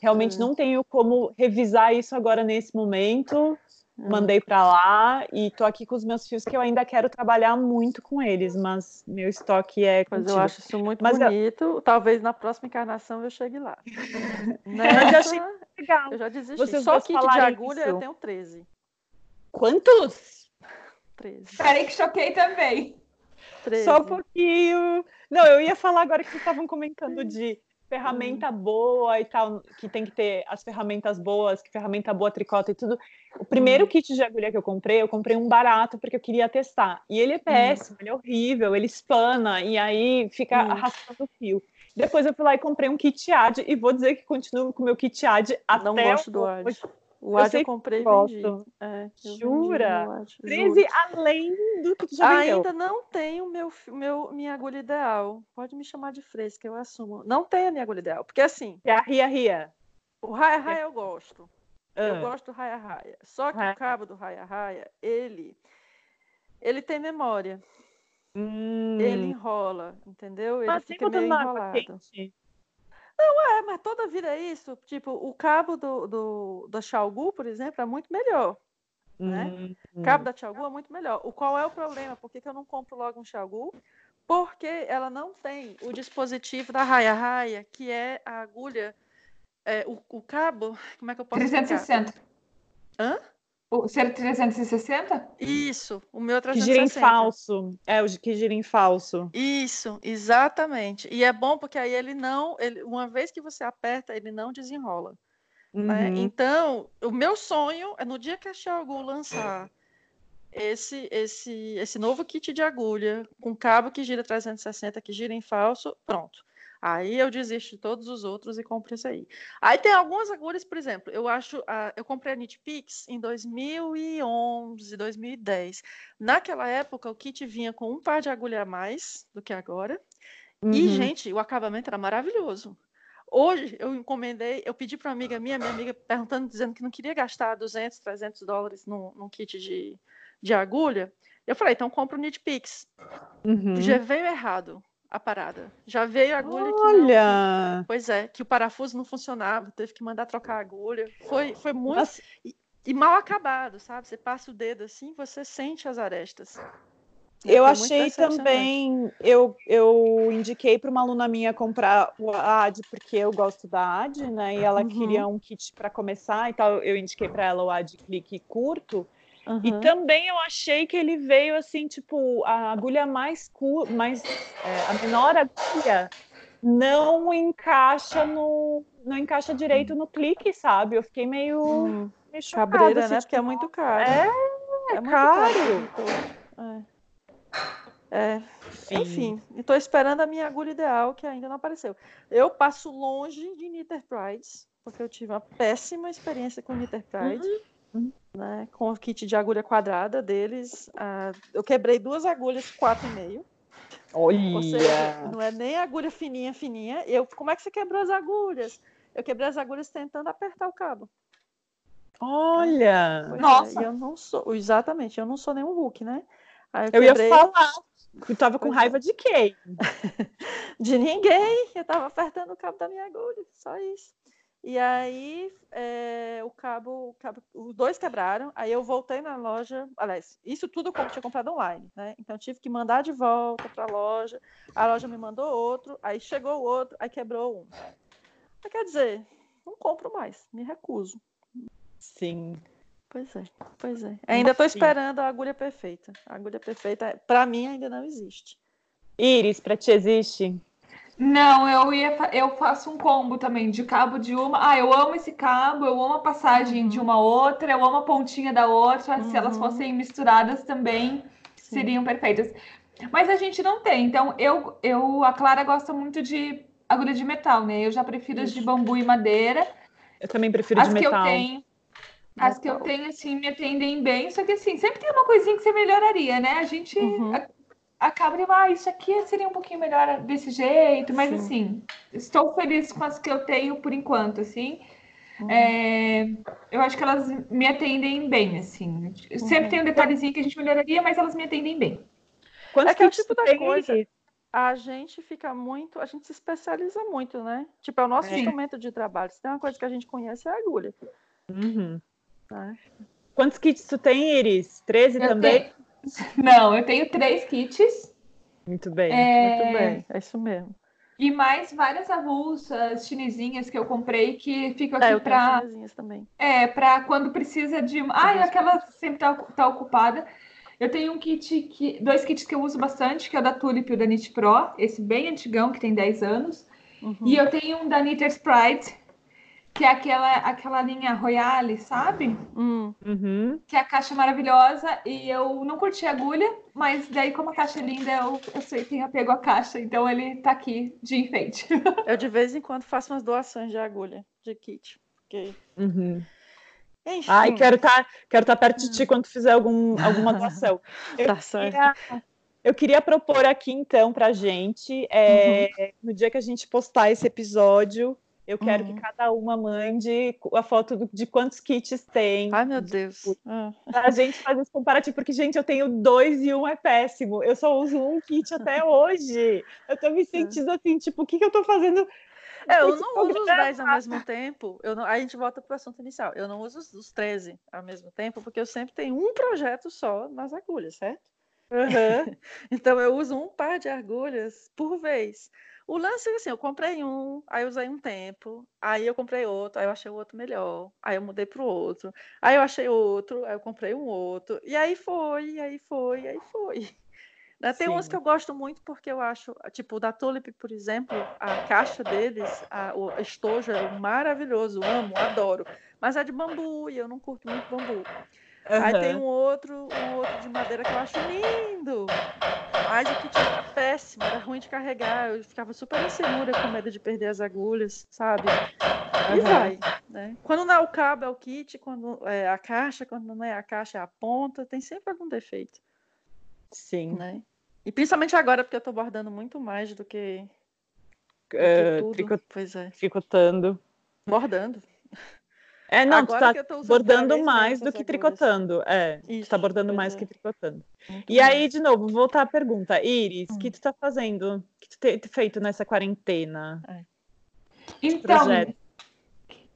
realmente não tenho como revisar isso agora nesse momento. Mandei para lá e tô aqui com os meus fios que eu ainda quero trabalhar muito com eles, mas meu estoque é Mas contido. eu acho isso muito Mas eu- bonito. Talvez na próxima encarnação eu chegue lá. Mas eu achei Nessa, legal. eu já desisti. Vocês Só kit de agulha isso. eu tenho 13. Quantos? 13. Peraí que choquei também. 13. Só um pouquinho. Não, eu ia falar agora que vocês estavam comentando de ferramenta boa e tal, que tem que ter as ferramentas boas, que ferramenta boa tricota e tudo. O primeiro kit de agulha que eu comprei, eu comprei um barato porque eu queria testar. E ele é péssimo, ele é horrível, ele espana e aí fica Hum. arrastando o fio. Depois eu fui lá e comprei um kit AD e vou dizer que continuo com o meu kit AD até Não gosto do hoje. O eu que comprei e gosto. vendi. É, eu vendi Jura? meu AD, 13 juro. além do que tu já vendeu. Ainda não tenho meu, meu, minha agulha ideal. Pode me chamar de fresca, eu assumo. Não tenho a minha agulha ideal. Porque assim, É a Ria Ria. o raia raia eu gosto. Eu Ah. gosto do raia raia. Só que Raia o cabo do raia raia, ele ele tem memória. Hum. Ele enrola, entendeu? Ele Mas fica meio enrolado. quente. É, mas toda vida é isso. Tipo, o cabo do, do, da Xiaogu, por exemplo, é muito melhor. Né? Hum, O cabo da Xiaogu é muito melhor. O qual é o problema? Por que, que eu não compro logo um Xiaogu? Porque ela não tem o dispositivo da Raia Raia, que é a agulha, é, o, o cabo, como é que eu posso explicar? 360. Hã? O ser 360? Isso, o meu é Que gira em 360. falso. É, o que gira em falso. Isso, exatamente. E é bom porque aí ele não, ele, uma vez que você aperta, ele não desenrola. né? Uhum. Então, o meu sonho é no dia que a Xiaogu lançar esse, esse, esse novo kit de agulha com cabo que gira 360, que gira em falso, pronto. Aí eu desisto de todos os outros e compro esse aí. Aí tem algumas agulhas, por exemplo, eu acho, a- eu comprei a Knitpix em 2011, 2010. Naquela época, o kit vinha com um par de agulha a mais do que agora. E, Uhum. gente, o acabamento era maravilhoso. Hoje eu encomendei, eu pedi para uma amiga minha, minha amiga perguntando, dizendo que não queria gastar 200, 300 dólares num, num kit de, de agulha. Eu falei, então compra o Knitpix. Uhum. Já veio errado a parada. Já veio a agulha não. Olha! Pois é, que o parafuso não funcionava, teve que mandar trocar a agulha. Foi, foi muito. Nossa, E mal acabado, sabe? Você passa o dedo assim, você sente as arestas. eu Foi muito achei também. Eu, eu indiquei para uma aluna minha comprar o AD, porque eu gosto da AD, né? E ela Uhum. queria um kit para começar e tal. Eu indiquei para ela o AD clique curto. E Uhum. também eu achei que ele veio assim, tipo, a agulha mais curta, mais é, a menor agulha não encaixa no não encaixa direito no clique, sabe? Eu fiquei meio, Hum, meio chocada, cabreira, assim, né? tipo, Porque é muito caro. É, É muito caro. caro. É. É, enfim, estou esperando a minha agulha ideal, que ainda não apareceu. Eu passo longe de Knitted Prides, porque eu tive uma péssima experiência com Knitted Pride, Uhum. Né, com o kit de agulha quadrada deles. ah, eu quebrei duas agulhas 4,5. Ou seja, Olha. não é nem agulha fininha, fininha. Eu, como é que você quebrou as agulhas? Eu quebrei as agulhas tentando apertar o cabo. Olha. Pois é, Nossa. e eu não sou, exatamente, eu não sou nenhum Hulk, né? Aí Eu ia quebrei falar. Eu tava com Pois é. raiva de quem? de ninguém, eu tava apertando o cabo da minha agulha, só isso. E aí é, o, cabo, o cabo, os dois quebraram, aí eu voltei na loja, aliás, isso tudo eu tinha comprado online, né? Então eu tive que mandar de volta para a loja, a loja me mandou outro, aí chegou o outro, aí quebrou um. Mas, quer dizer, não compro mais, me recuso. Sim. Pois é, pois é. Ainda estou esperando a agulha perfeita. A agulha perfeita, para mim, ainda não existe. Iris, pra ti existe? Não, eu ia, eu faço um combo também de cabo de uma. Ah, eu amo esse cabo, eu amo a passagem de uma outra, eu amo a pontinha da outra. Se elas Uhum. fossem misturadas também Sim. seriam perfeitas. Mas a gente não tem. Então, eu, eu, a Clara gosta muito de agulha de metal, né? Eu já prefiro as de Isso. bambu e madeira. Eu também prefiro As de que eu metal. tenho, as que eu Metal. tenho, assim, me atendem bem. Só que, assim, sempre tem uma coisinha que você melhoraria, né? A gente Uhum. A- acaba de, ah, isso aqui seria um pouquinho melhor desse jeito. Mas, Sim. assim, estou feliz com as que eu tenho por enquanto, assim. Uhum. É, eu acho que elas me atendem bem, assim. Sempre Uhum. tem um detalhezinho que a gente melhoraria, mas elas me atendem bem. Quantos É que é o kits tipo da tem, coisa. A gente fica muito, a gente se especializa muito, né? Tipo, é o nosso Sim. instrumento de trabalho. Se tem uma coisa que a gente conhece é a agulha. Uhum. Né? Quantos kits tu tem, Iris? 13 eu também? Tenho... Não, eu tenho três kits. Muito bem. É... Muito bem, é isso mesmo. E mais várias avulsas chinesinhas que eu comprei que ficam é, aqui é, para. também. É, para quando precisa de. Ah, aquela sempre tá, tá ocupada. Eu tenho um kit, que, dois kits que eu uso bastante, que é o da Tulip e o da Knit Pro, esse bem antigão, que tem 10 anos. Uhum. E eu tenho um da Knitter's Pride, que é aquela, aquela linha Royale, sabe? Hum. Uhum. Que é a caixa maravilhosa. E eu não curti a agulha, mas daí, como a caixa é linda, eu, eu sei que apego à caixa, então ele tá aqui de enfeite. Eu de vez em quando faço umas doações de agulha, de kit. Porque... Uhum. Enfim. Ai, quero estar tá, quero tá perto de ti quando fizer algum, alguma doação. Eu, tá queria, eu queria propor aqui, então, para gente, é, uhum. no dia que a gente postar esse episódio, eu quero uhum. que cada uma mande a foto de quantos kits tem. Ai, meu Deus. Ah. A gente faz esse comparativo, porque, gente, eu tenho dois e um é péssimo. Eu só uso um kit até hoje. Eu tô me sentindo assim, tipo, o que, que eu tô fazendo? É, eu não uso os 10 ao mesmo tempo. Eu não, a gente volta para o assunto inicial. Eu não uso os, os 13 ao mesmo tempo, porque eu sempre tenho um projeto só nas agulhas, certo? Uhum. então eu uso um par de agulhas por vez. O lance é assim, eu comprei um, aí usei um tempo, aí eu comprei outro, aí eu achei o outro melhor, aí eu mudei pro outro, aí eu achei outro, aí eu comprei um outro, e aí foi, aí foi, aí foi. Né? Tem uns que eu gosto muito porque eu acho, tipo, o da Tulip, por exemplo, a caixa deles, a, o estojo é maravilhoso, amo, adoro. Mas é de bambu e eu não curto muito bambu. Uhum. Aí tem um outro, um outro de madeira que eu acho lindo. Mas o kit era péssimo, era ruim de carregar. Eu ficava super insegura com medo de perder as agulhas, sabe? E uhum. vai, né? Quando não é o cabo, é o kit, quando é a caixa, quando não é a caixa, é a ponta, tem sempre algum defeito. Sim. Né? E principalmente agora, porque eu tô bordando muito mais do que. Do uh, que tricot... Pois é. Tricotando. Bordando. É, não, Agora tu tá bordando mais do que tricotando. É, tu tá bordando mais é. que tricotando. Muito e bom. aí, de novo, voltar à pergunta. Iris, o hum. que tu tá fazendo? O que tu tem feito nessa quarentena? É. Então,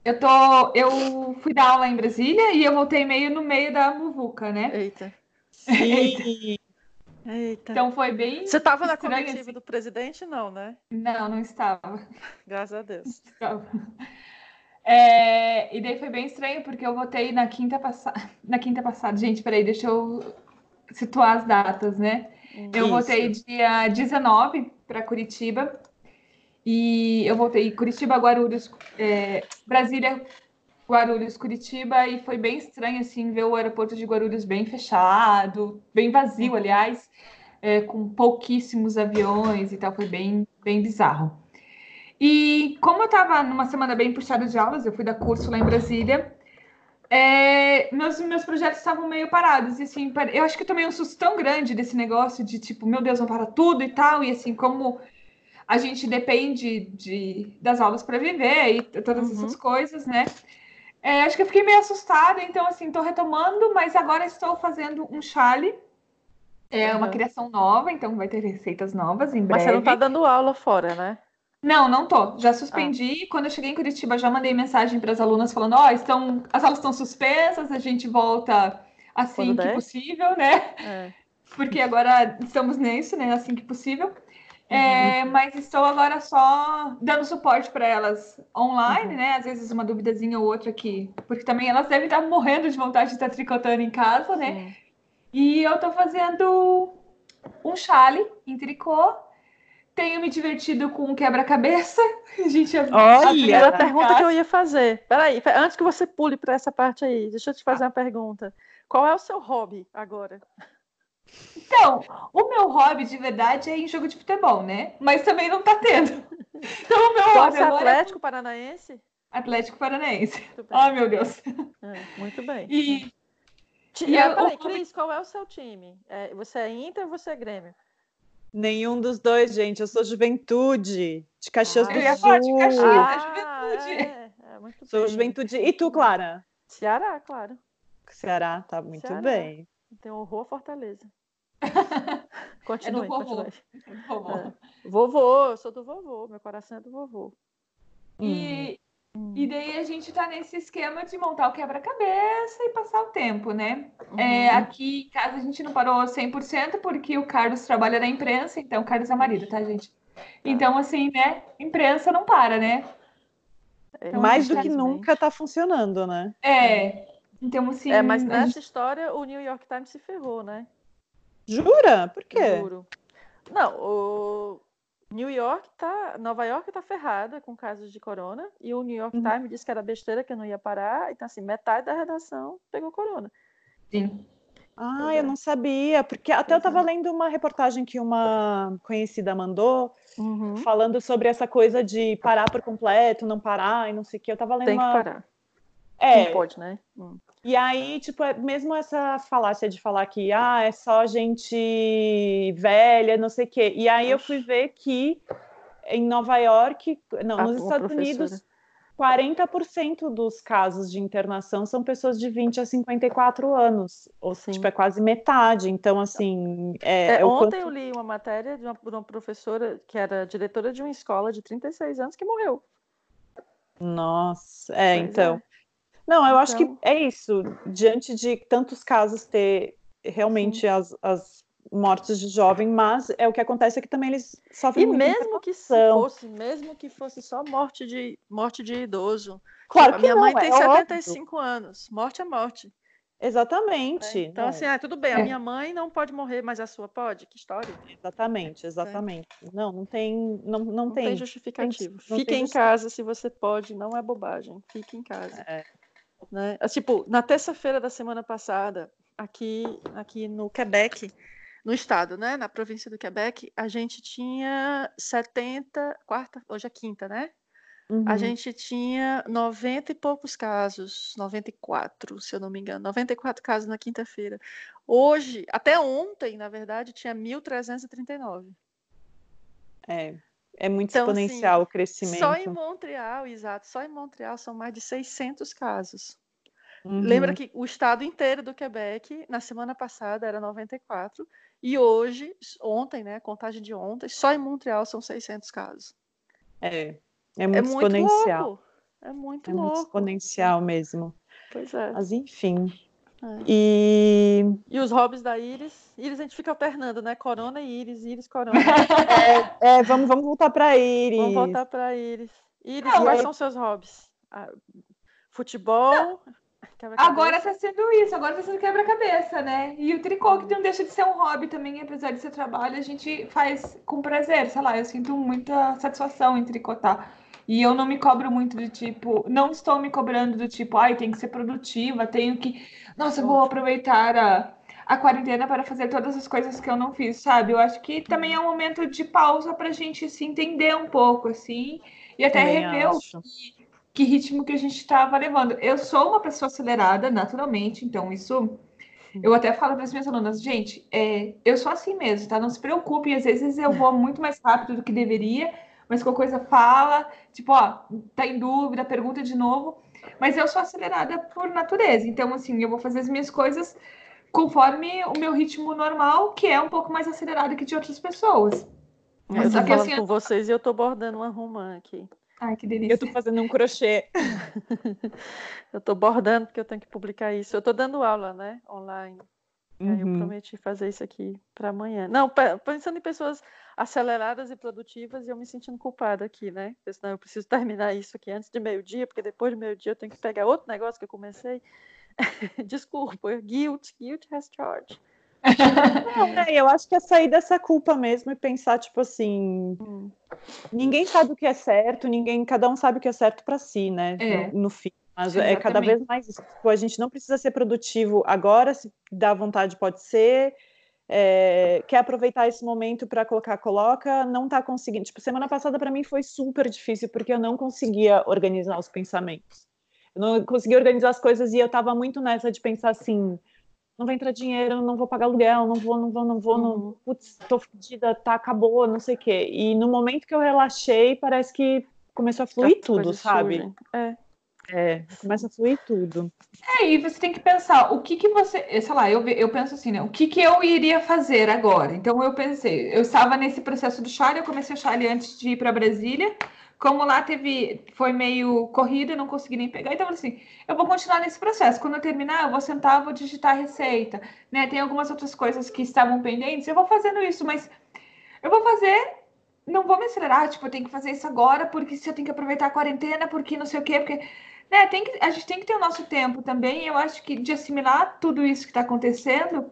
eu tô. Eu fui dar aula em Brasília e eu voltei meio no meio da muvuca, né? Eita. Sim. Eita. Então foi bem. Você estava na comitiva assim. do presidente, não, né? Não, não estava. Graças a Deus. Estava. É, e daí foi bem estranho, porque eu votei na quinta passada. Na quinta passada, gente, peraí, deixa eu situar as datas, né? Eu Isso. votei dia 19 para Curitiba. E eu voltei Curitiba, Guarulhos, é, Brasília, Guarulhos, Curitiba, e foi bem estranho, assim, ver o aeroporto de Guarulhos bem fechado, bem vazio, aliás, é, com pouquíssimos aviões e tal, foi bem, bem bizarro. E como eu estava numa semana bem puxada de aulas, eu fui dar curso lá em Brasília, é, meus, meus projetos estavam meio parados, e assim, eu acho que eu tomei um susto tão grande desse negócio de tipo, meu Deus, vão parar tudo e tal, e assim, como a gente depende de, das aulas para viver e todas uhum. essas coisas, né? É, acho que eu fiquei meio assustada, então assim, estou retomando, mas agora estou fazendo um chale. É uhum. uma criação nova, então vai ter receitas novas em breve. Mas você não está dando aula fora, né? Não, não tô. Já suspendi. Ah. Quando eu cheguei em Curitiba, já mandei mensagem para as alunas falando: ó, oh, estão, as aulas estão suspensas, a gente volta assim Quando que der? possível, né? É. Porque agora estamos nisso, né? Assim que possível. É, uhum. mas estou agora só dando suporte para elas online, uhum. né? Às vezes uma duvidazinha ou outra aqui, porque também elas devem estar morrendo de vontade de estar tricotando em casa, né? Uhum. E eu estou fazendo um chale em tricô. Tenho me divertido com um quebra-cabeça. A gente Olha, a pergunta que eu ia fazer. Peraí, antes que você pule para essa parte aí, deixa eu te fazer uma pergunta. Qual é o seu hobby agora? Então, o meu hobby de verdade é em jogo de futebol, né? Mas também não tá tendo. Então, o meu hobby agora é Atlético é... Paranaense? Atlético Paranaense. Ai, oh, meu Deus. É, muito bem. E, e é, eu, peraí, Cris, qual é o seu time? É, você é Inter ou você é Grêmio? Nenhum dos dois, gente. Eu sou Juventude, de Caxias ah, do eu ia Sul. de Caxias, ah, Juventude. É, é, muito sou bem. Juventude. E tu, Clara? Ceará, claro. Ceará, tá muito Ceará. bem. Tem horror a Fortaleza. Continue, é do vovô. continue. vovô. É. vovô, eu sou do vovô, meu coração é do vovô. E, Hum. E daí a gente está nesse esquema de montar o quebra-cabeça e passar o tempo, né? Uhum. É, aqui em casa a gente não parou 100% porque o Carlos trabalha na imprensa, então o Carlos é marido, tá, gente? Então, assim, né? Imprensa não para, né? Então, Mais do que nunca está funcionando, né? É. Então, assim. É, mas nessa gente... história o New York Times se ferrou, né? Jura? Por quê? Juro. Não, o New York tá. Nova York tá ferrada com casos de corona. E o New York uhum. Times disse que era besteira, que não ia parar. Então, assim, metade da redação pegou corona. Sim. Ah, eu é. não sabia, porque até eu estava é. lendo uma reportagem que uma conhecida mandou, uhum. falando sobre essa coisa de parar por completo, não parar e não sei o que. Eu estava lendo Tem uma... que parar. É. Não pode, né? Hum. E aí, tipo, é mesmo essa falácia de falar que ah, é só gente velha, não sei o quê. E aí eu fui ver que em Nova York, não, ah, nos Estados. Unidos, 40% dos casos de internação são pessoas de 20 a 54 anos, ou Sim. tipo, é quase metade. Então, assim. É, é, ontem quanto... eu li uma matéria de uma, de uma, professora que era diretora de uma escola de 36 anos que morreu. Nossa, é, então. É. Não, eu então... acho que então é isso. Diante de tantos casos ter realmente as, as mortes de jovem, mas é o que acontece é que também eles sofrem E mesmo que fosse, mesmo que fosse só morte de morte de idoso. Claro tipo, que a minha não, mãe é tem é 75 óbvio. anos. Morte é morte. Exatamente. É, então, não. assim, ah, tudo bem, a minha mãe não pode morrer, mas a sua pode? Que história. Exatamente, exatamente. É. Não, não tem. Não, não, não tem, tem justificativo. Tem, Fique em casa se você pode, não é bobagem. Fique em casa. É. Né? Tipo, na terça-feira da semana passada, aqui, aqui no Quebec, no estado, né? Na província do Quebec, a gente tinha 70, quarta, hoje é quinta, né? Uhum. A gente tinha 90 e poucos casos, 94, se eu não me engano, 94 casos na quinta-feira. Hoje, até ontem, na verdade, tinha 1.339. É, é muito então, assim, exponencial assim, o crescimento. Só em Montreal, exato, só em Montreal são mais de 600 casos. Uhum. Lembra que o estado inteiro do Quebec, na semana passada, era 94, e hoje, ontem, né, contagem de ontem, só em Montreal são 600 casos. É, é muito é exponencial. Muito é muito é louco. muito exponencial mesmo. Pois é. Mas enfim. É. E... e os hobbies da Iris? Iris a gente fica alternando, né? Corona e Iris, Iris, Corona. é, é, vamos, vamos voltar para Iris. Vamos voltar para Iris. Iris, Não, quais são seus hobbies? Ah, futebol? Não. Agora tá sendo isso, agora tá sendo quebra-cabeça, né? E o tricô, que não deixa de ser um hobby também, apesar de ser trabalho, a gente faz com prazer, sei lá, eu sinto muita satisfação em tricotar. E eu não me cobro muito do tipo, não estou me cobrando do tipo, ai, tem que ser produtiva, tenho que. Nossa, vou aproveitar a, a quarentena para fazer todas as coisas que eu não fiz, sabe? Eu acho que também é um momento de pausa para a gente se entender um pouco, assim, e até também rever acho. o que que ritmo que a gente estava levando. Eu sou uma pessoa acelerada, naturalmente, então isso. Eu até falo para as minhas alunas, gente, é, eu sou assim mesmo, tá? Não se preocupem, às vezes eu vou muito mais rápido do que deveria, mas qualquer coisa fala, tipo, ó, tá em dúvida, pergunta de novo. Mas eu sou acelerada por natureza, então, assim, eu vou fazer as minhas coisas conforme o meu ritmo normal, que é um pouco mais acelerado que de outras pessoas. Eu tô falando assim, com vocês e eu tô bordando uma romã aqui. Ai, que delícia. Eu tô fazendo um crochê. eu tô bordando porque eu tenho que publicar isso. Eu tô dando aula, né, online. Uhum. Aí eu prometi fazer isso aqui para amanhã. Não, pensando em pessoas aceleradas e produtivas e eu me sentindo culpada aqui, né? Senão eu preciso terminar isso aqui antes de meio-dia, porque depois de meio-dia eu tenho que pegar outro negócio que eu comecei. Desculpa, guilt, guilt has charge. Não, é, eu acho que é sair dessa culpa mesmo e pensar, tipo assim, hum. ninguém sabe o que é certo, ninguém, cada um sabe o que é certo para si, né? É. No, no, fim. Mas Exatamente. é cada vez mais isso. Tipo, a gente não precisa ser produtivo agora, se dá vontade, pode ser. É, quer aproveitar esse momento para colocar, coloca, não tá conseguindo. Tipo, semana passada para mim foi super difícil porque eu não conseguia organizar os pensamentos. Eu não conseguia organizar as coisas e eu tava muito nessa de pensar assim, não vai entrar dinheiro, não vou pagar aluguel, não vou, não vou, não vou, não, uhum. putz, tô fodida, tá, acabou, não sei o quê. E no momento que eu relaxei, parece que começou a fluir tudo, sabe? É. É, começa a fluir tudo. É, e você tem que pensar, o que que você, sei lá, eu, eu penso assim, né, o que que eu iria fazer agora? Então eu pensei, eu estava nesse processo do Charlie, eu comecei o Charlie antes de ir para Brasília, como lá teve, foi meio corrida, não consegui nem pegar, então assim, eu vou continuar nesse processo. Quando eu terminar, eu vou sentar, vou digitar a receita, né? Tem algumas outras coisas que estavam pendentes, eu vou fazendo isso, mas eu vou fazer, não vou me acelerar, tipo, eu tenho que fazer isso agora, porque se eu tenho que aproveitar a quarentena, porque não sei o quê, porque né, tem que, a gente tem que ter o nosso tempo também. Eu acho que de assimilar tudo isso que está acontecendo,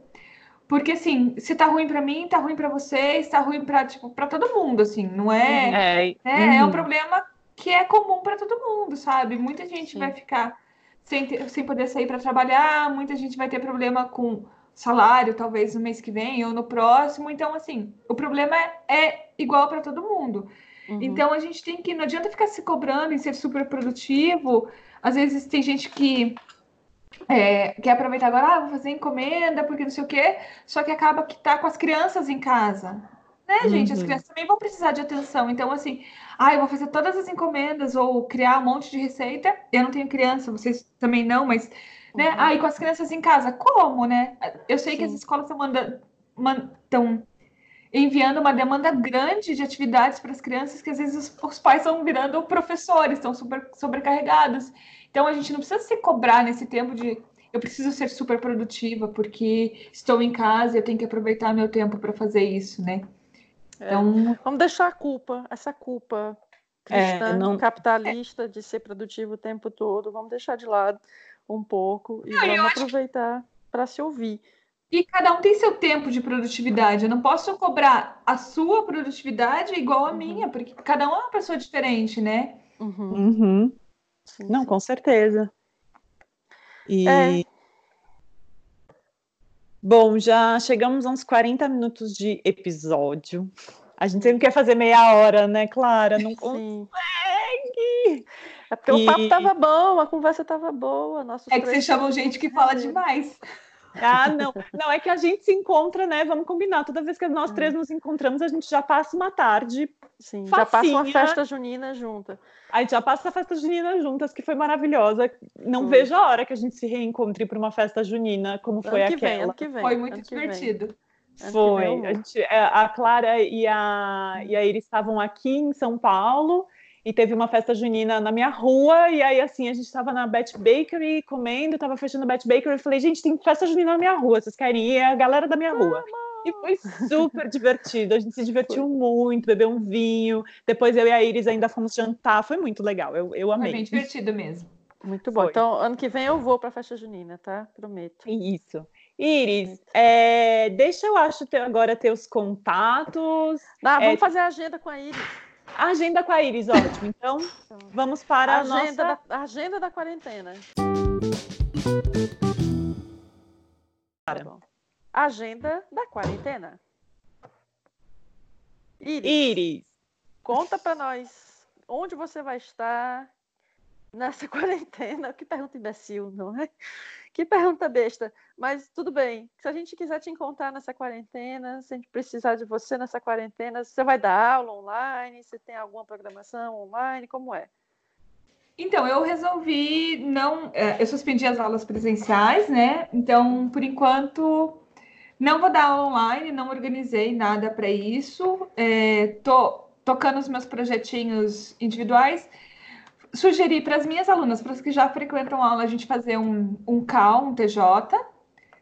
porque assim, se tá ruim para mim, tá ruim para vocês, tá ruim para tipo para todo mundo, assim, não é? É, é, uhum. é um problema que é comum para todo mundo, sabe? Muita gente Sim. vai ficar sem, ter, sem poder sair para trabalhar, muita gente vai ter problema com salário, talvez no mês que vem ou no próximo. Então, assim, o problema é, é igual para todo mundo. Uhum. Então, a gente tem que, não adianta ficar se cobrando em ser super produtivo. Às vezes tem gente que é, quer aproveitar agora, ah, vou fazer encomenda, porque não sei o quê, só que acaba que tá com as crianças em casa. Né, gente? As uhum. crianças também vão precisar de atenção. Então, assim, ah, eu vou fazer todas as encomendas ou criar um monte de receita. Eu não tenho criança, vocês também não, mas, né? Uhum. Ah, e com as crianças em casa, como, né? Eu sei Sim. que as escolas estão enviando uma demanda grande de atividades para as crianças que às vezes os, os pais estão virando professores, estão super sobrecarregados. Então a gente não precisa se cobrar nesse tempo de eu preciso ser super produtiva porque estou em casa e eu tenho que aproveitar meu tempo para fazer isso, né? É. Então, é. vamos deixar a culpa, essa culpa cristã, é, não... capitalista de ser produtivo o tempo todo, vamos deixar de lado um pouco e não, vamos aproveitar que... para se ouvir. E cada um tem seu tempo de produtividade. Eu não posso cobrar a sua produtividade igual a uhum. minha, porque cada um é uma pessoa diferente, né? Uhum. Uhum. Sim, Não, sim. com certeza. E. É. Bom, já chegamos a uns 40 minutos de episódio. A gente sempre quer fazer meia hora, né, Clara? Não consegue! É porque e... o papo tava bom, a conversa tava boa. Nossos é que vocês chamam gente que fala demais. Ah, não. Não, é que a gente se encontra, né? Vamos combinar. Toda vez que nós três nos encontramos, a gente já passa uma tarde. Sim, facinha. já passa uma festa junina junta. A gente já passa a festa junina juntas, que foi maravilhosa. Não vejo a hora que a gente se reencontre para uma festa junina, como foi ano aquela. Vem, ano que vem, foi muito divertido. Foi. A, gente, é, a Clara e a, e a Iris estavam aqui em São Paulo e teve uma festa junina na minha rua, e aí assim, a gente estava na Bet Bakery comendo, estava fechando a Bet Bakery, e falei, gente, tem festa junina na minha rua, vocês querem ir? É a galera da minha rua. E foi super divertido, a gente se divertiu muito, bebeu um vinho, depois eu e a Iris ainda fomos jantar, foi muito legal, eu, eu amei. Foi bem divertido mesmo. Muito bom. Foi. Então, ano que vem eu vou para a festa junina, tá? Prometo. Isso. Iris, é, deixa eu acho ter, agora teus contatos. Ah, vamos é, fazer a agenda com a Iris. A agenda com a Iris, ótimo. Então, vamos para a, agenda nossa... Da, agenda da quarentena. Tá agenda da quarentena. Iris, Iris. conta para nós onde você vai estar nessa quarentena. Que pergunta imbecil, não é? Que pergunta besta. Mas tudo bem. Se a gente quiser te encontrar nessa quarentena, se a gente precisar de você nessa quarentena, você vai dar aula online? Você tem alguma programação online? Como é? Então, eu resolvi não. É, eu suspendi as aulas presenciais, né? Então, por enquanto, não vou dar aula online, não organizei nada para isso. É, tô tocando os meus projetinhos individuais sugeri para as minhas alunas, para as que já frequentam aula, a gente fazer um, um CAL, um TJ,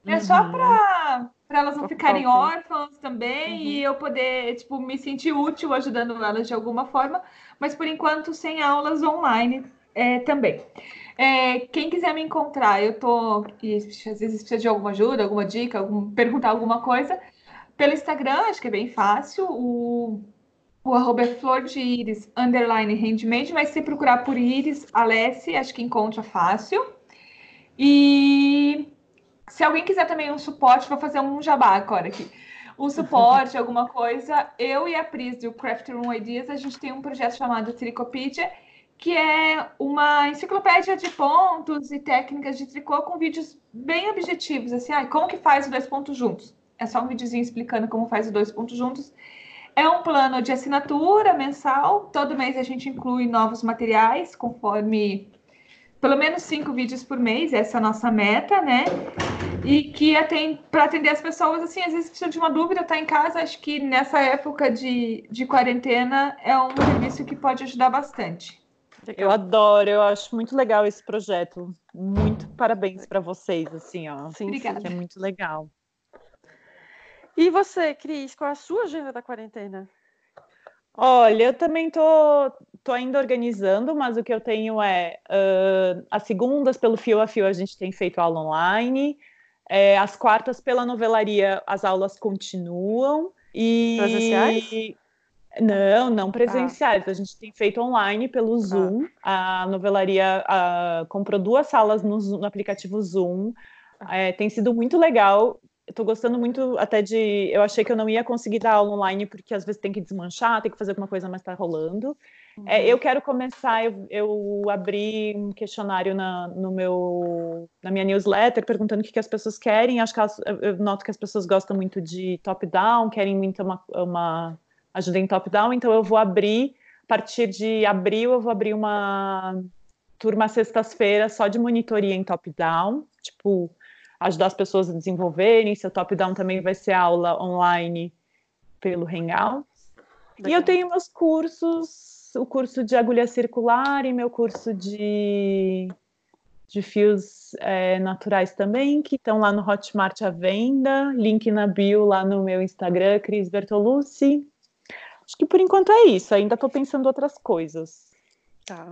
né? Uhum. Só para elas não ficarem órfãs também uhum. e eu poder, tipo, me sentir útil ajudando elas de alguma forma, mas por enquanto sem aulas online é, também. É, quem quiser me encontrar, eu tô. E às vezes precisa de alguma ajuda, alguma dica, algum, perguntar alguma coisa. Pelo Instagram, acho que é bem fácil. O o arroba é flor de íris, underline handmade, mas se procurar por íris, Alessi, acho que encontra fácil. E se alguém quiser também um suporte, vou fazer um jabá agora aqui. Um suporte, alguma coisa, eu e a Pris do Craft Room Ideas, a gente tem um projeto chamado Tricopedia, que é uma enciclopédia de pontos e técnicas de tricô com vídeos bem objetivos, assim, ah, como que faz os dois pontos juntos. É só um videozinho explicando como faz os dois pontos juntos. É um plano de assinatura mensal. Todo mês a gente inclui novos materiais, conforme pelo menos cinco vídeos por mês, essa é a nossa meta, né? e que para atender as pessoas, assim, às vezes precisam de uma dúvida, tá em casa, acho que nessa época de, de quarentena é um serviço que pode ajudar bastante. Eu adoro, eu acho muito legal esse projeto. Muito parabéns para vocês, assim, ó. Sim, Obrigada. é muito legal. E você, Cris, qual é a sua agenda da quarentena? Olha, eu também tô, tô ainda organizando, mas o que eu tenho é uh, as segundas pelo fio a fio a gente tem feito aula online, é, as quartas pela novelaria as aulas continuam e presenciais? Não, não presenciais. Ah. A gente tem feito online pelo tá. Zoom. Ah. A novelaria comprou duas salas no, no aplicativo Zoom. Ah. É, tem sido muito legal estou gostando muito até de. Eu achei que eu não ia conseguir dar aula online, porque às vezes tem que desmanchar, tem que fazer alguma coisa, mas está rolando. É, uhum. É, eu quero começar, eu, eu abri um questionário na, no meu, na minha newsletter perguntando o que, que as pessoas querem. Acho que elas, eu noto que as pessoas gostam muito de top-down, querem muito uma, uma ajuda em top-down, então eu vou abrir, a partir de abril, eu vou abrir uma turma sextas-feiras só de monitoria em top-down, tipo ajudar as pessoas a desenvolverem. Seu top-down também vai ser aula online pelo Hangouts. Legal. E eu tenho meus cursos, o curso de agulha circular e meu curso de, de fios é, naturais também, que estão lá no Hotmart à venda. Link na bio lá no meu Instagram, Cris Bertolucci. Acho que por enquanto é isso. Ainda estou pensando outras coisas. Tá.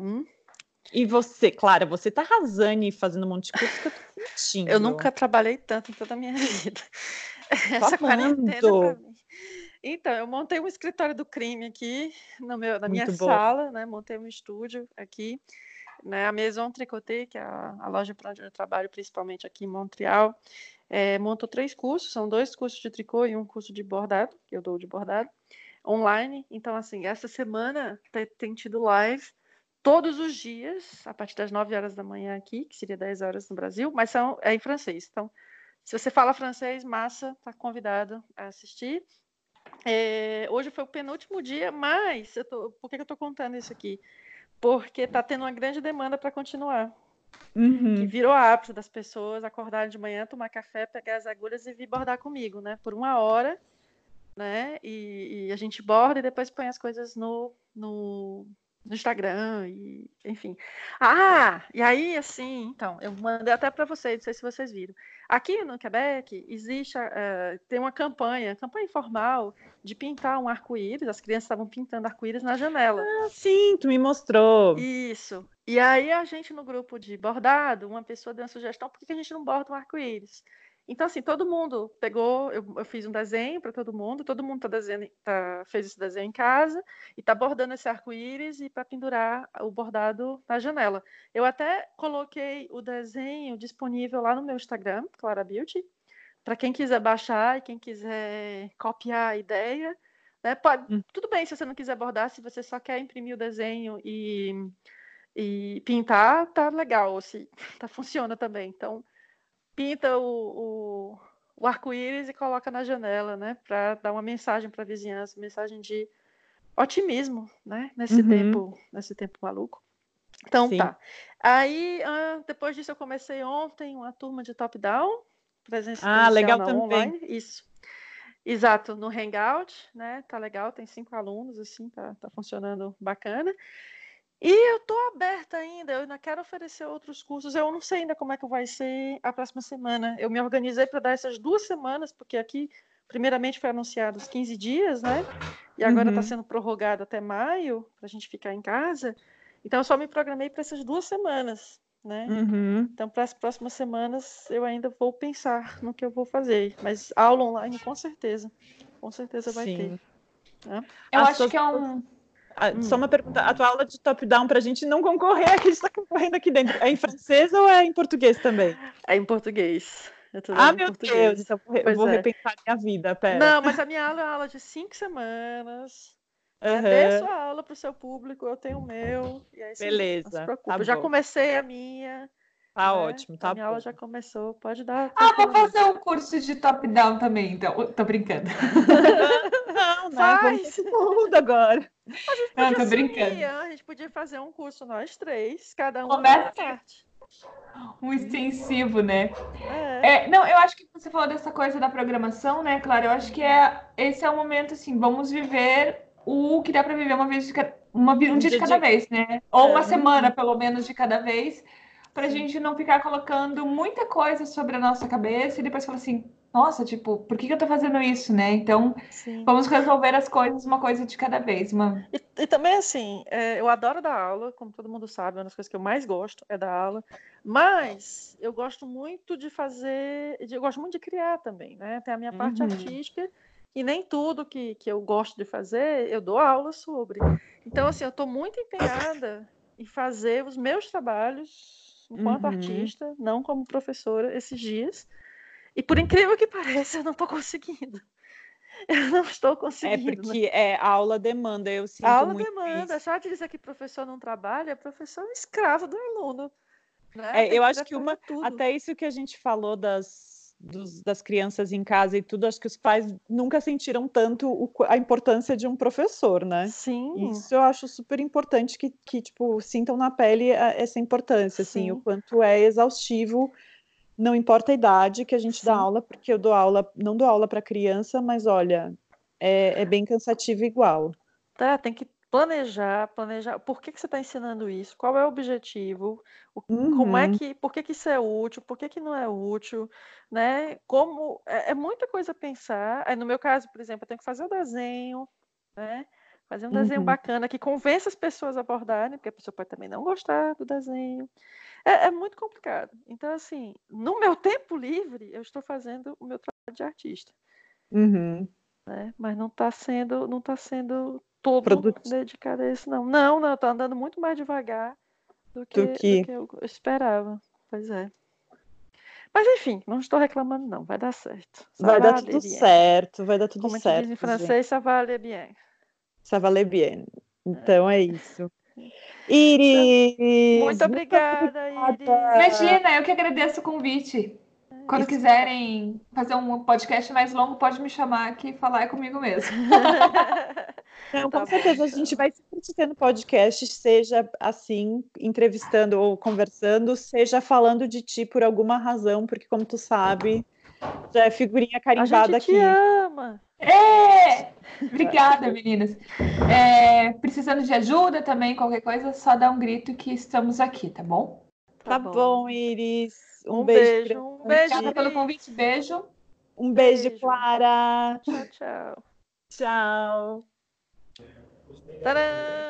E você, Clara, você tá arrasando e fazendo um monte de coisa que eu tô sentindo. Eu nunca trabalhei tanto em toda a minha vida. Essa quarentena pra mim. Então, eu montei um escritório do crime aqui no meu, na minha sala, né? Montei um estúdio aqui, né? A Maison Tricoté, que é a, a loja para onde eu trabalho, principalmente aqui em Montreal, é, montou três cursos, são dois cursos de tricô e um curso de bordado, que eu dou de bordado, online. Então, assim, essa semana tem, tem tido live todos os dias, a partir das 9 horas da manhã aqui, que seria 10 horas no Brasil, mas são, é em francês. Então, se você fala francês, massa, está convidado a assistir. É, hoje foi o penúltimo dia, mas tô, por que eu estou contando isso aqui? Porque está tendo uma grande demanda para continuar. Uhum. Que virou hábito das pessoas acordarem de manhã, tomar café, pegar as agulhas e vir bordar comigo, né? Por uma hora, né? E, e a gente borda e depois põe as coisas no, no, no Instagram e enfim. Ah, e aí assim, então, eu mandei até para vocês, não sei se vocês viram. Aqui no Quebec existe uh, tem uma campanha, campanha informal de pintar um arco-íris. As crianças estavam pintando arco-íris na janela. Ah, sim, tu me mostrou. Isso. E aí a gente no grupo de bordado, uma pessoa deu uma sugestão, por que a gente não borda um arco-íris? Então, assim, todo mundo pegou, eu, eu fiz um desenho para todo mundo, todo mundo tá desenhando, tá, fez esse desenho em casa e está bordando esse arco-íris e para pendurar o bordado na janela. Eu até coloquei o desenho disponível lá no meu Instagram, Clara Beauty, para quem quiser baixar e quem quiser copiar a ideia. Né? Pode, hum. Tudo bem se você não quiser bordar, se você só quer imprimir o desenho e, e pintar, tá legal, se tá funciona também. Então, pinta o, o, o arco-íris e coloca na janela, né? Para dar uma mensagem para a vizinhança, mensagem de otimismo, né? Nesse uhum. tempo, nesse tempo maluco. Então Sim. tá. Aí depois disso eu comecei ontem uma turma de top down, presença ah, legal também. online, isso. Exato, no Hangout, né? Tá legal, tem cinco alunos, assim, tá, tá funcionando bacana. E eu estou aberta ainda, eu ainda quero oferecer outros cursos. Eu não sei ainda como é que vai ser a próxima semana. Eu me organizei para dar essas duas semanas, porque aqui, primeiramente, foi anunciado os 15 dias, né? E agora está uhum. sendo prorrogado até maio, para a gente ficar em casa. Então, eu só me programei para essas duas semanas, né? Uhum. Então, para as próximas semanas, eu ainda vou pensar no que eu vou fazer. Mas aula online, com certeza. Com certeza vai Sim. ter. Né? Eu As acho que é um Hum. Só uma pergunta: a tua aula de top-down para a gente não concorrer, a gente está concorrendo aqui dentro. É em francês ou é em português também? É em português. Ah, meu português. Deus, então eu vou é. repensar minha vida, pera. Não, mas a minha aula é uma aula de cinco semanas. Uhum. Dê sua aula para o seu público, eu tenho o meu. Beleza. Tá eu já comecei a minha. Tá né? ótimo, tá a minha bom. aula já começou, pode dar. Ah, vou fazer um curso de top-down também, então. Tô brincando. não, não, Faz. tudo agora. A gente podia não, tô brincando. a gente podia fazer um curso nós três, cada um Começa, um extensivo, né? É. É, não, eu acho que você falou dessa coisa da programação, né, Claro? Eu acho que é esse é o momento assim, vamos viver o que dá para viver uma vez de uma, um dia de cada vez, né? Ou uma é. semana, pelo menos, de cada vez, para a gente não ficar colocando muita coisa sobre a nossa cabeça e depois falar assim, nossa, tipo, por que, que eu tô fazendo isso, né? Então, Sim. vamos resolver as coisas uma coisa de cada vez. Uma... E, e também, assim, é, eu adoro dar aula, como todo mundo sabe, uma das coisas que eu mais gosto é dar aula, mas eu gosto muito de fazer, eu gosto muito de criar também, né? Tem a minha parte uhum. artística e nem tudo que, que eu gosto de fazer eu dou aula sobre. Então, assim, eu estou muito empenhada em fazer os meus trabalhos enquanto uhum. artista, não como professora, esses dias. E por incrível que pareça, eu não estou conseguindo. Eu não estou é conseguindo. É porque é, a aula demanda, eu sinto a aula demanda. Só de dizer que professor não trabalha, professor é escravo do aluno. Né? É, eu acho que uma, tudo. até isso que a gente falou das, dos, das crianças em casa e tudo, acho que os pais nunca sentiram tanto o, a importância de um professor, né? Sim. Isso eu acho super importante que, que tipo, sintam na pele essa importância, Sim. assim, o quanto é exaustivo não importa a idade que a gente Sim. dá aula, porque eu dou aula, não dou aula para criança, mas olha, é, é, bem cansativo igual. Tá, tem que planejar, planejar. Por que, que você está ensinando isso? Qual é o objetivo? O, uhum. Como é uhum. que, por que, que isso é útil? Por que, que não é útil? Né? Como é, é muita coisa a pensar. Aí, no meu caso, por exemplo, eu tenho que fazer o desenho, né? Fazer um desenho uhum. bacana que convença as pessoas a abordarem, porque a pessoa pode também não gostar do desenho. É, é, muito complicado. Então, assim, no meu tempo livre, eu estou fazendo o meu trabalho de artista. Uhum. Né? Mas não está sendo, não tá sendo todo Produto. dedicado a isso, não. Não, não, está andando muito mais devagar do que, do que... Do que eu esperava. Pois é. Mas enfim, não estou reclamando, não. Vai dar certo. Ça vai dar tudo bien. certo, vai dar tudo Como certo. Como em francês, ça va aller bien. Ça va aller bien. Então é, é isso. Iris! Muito obrigada, Iris! Imagina, eu que agradeço o convite. Quando Isso. quiserem fazer um podcast mais longo, pode me chamar aqui e falar comigo mesmo. Não, com tá certeza, a gente vai sempre tendo podcast, seja assim, entrevistando ou conversando, seja falando de ti por alguma razão, porque como tu sabe, já é figurinha carimbada a gente aqui. Te ama. É! Obrigada, meninas. É, precisando de ajuda também, qualquer coisa, só dá um grito que estamos aqui, tá bom? Tá, tá bom. bom, Iris. Um, um beijo. beijo um beijo. Obrigada pelo convite. Beijo. Um beijo, beijo. Clara. Tchau, tchau. Tchau. Tadã!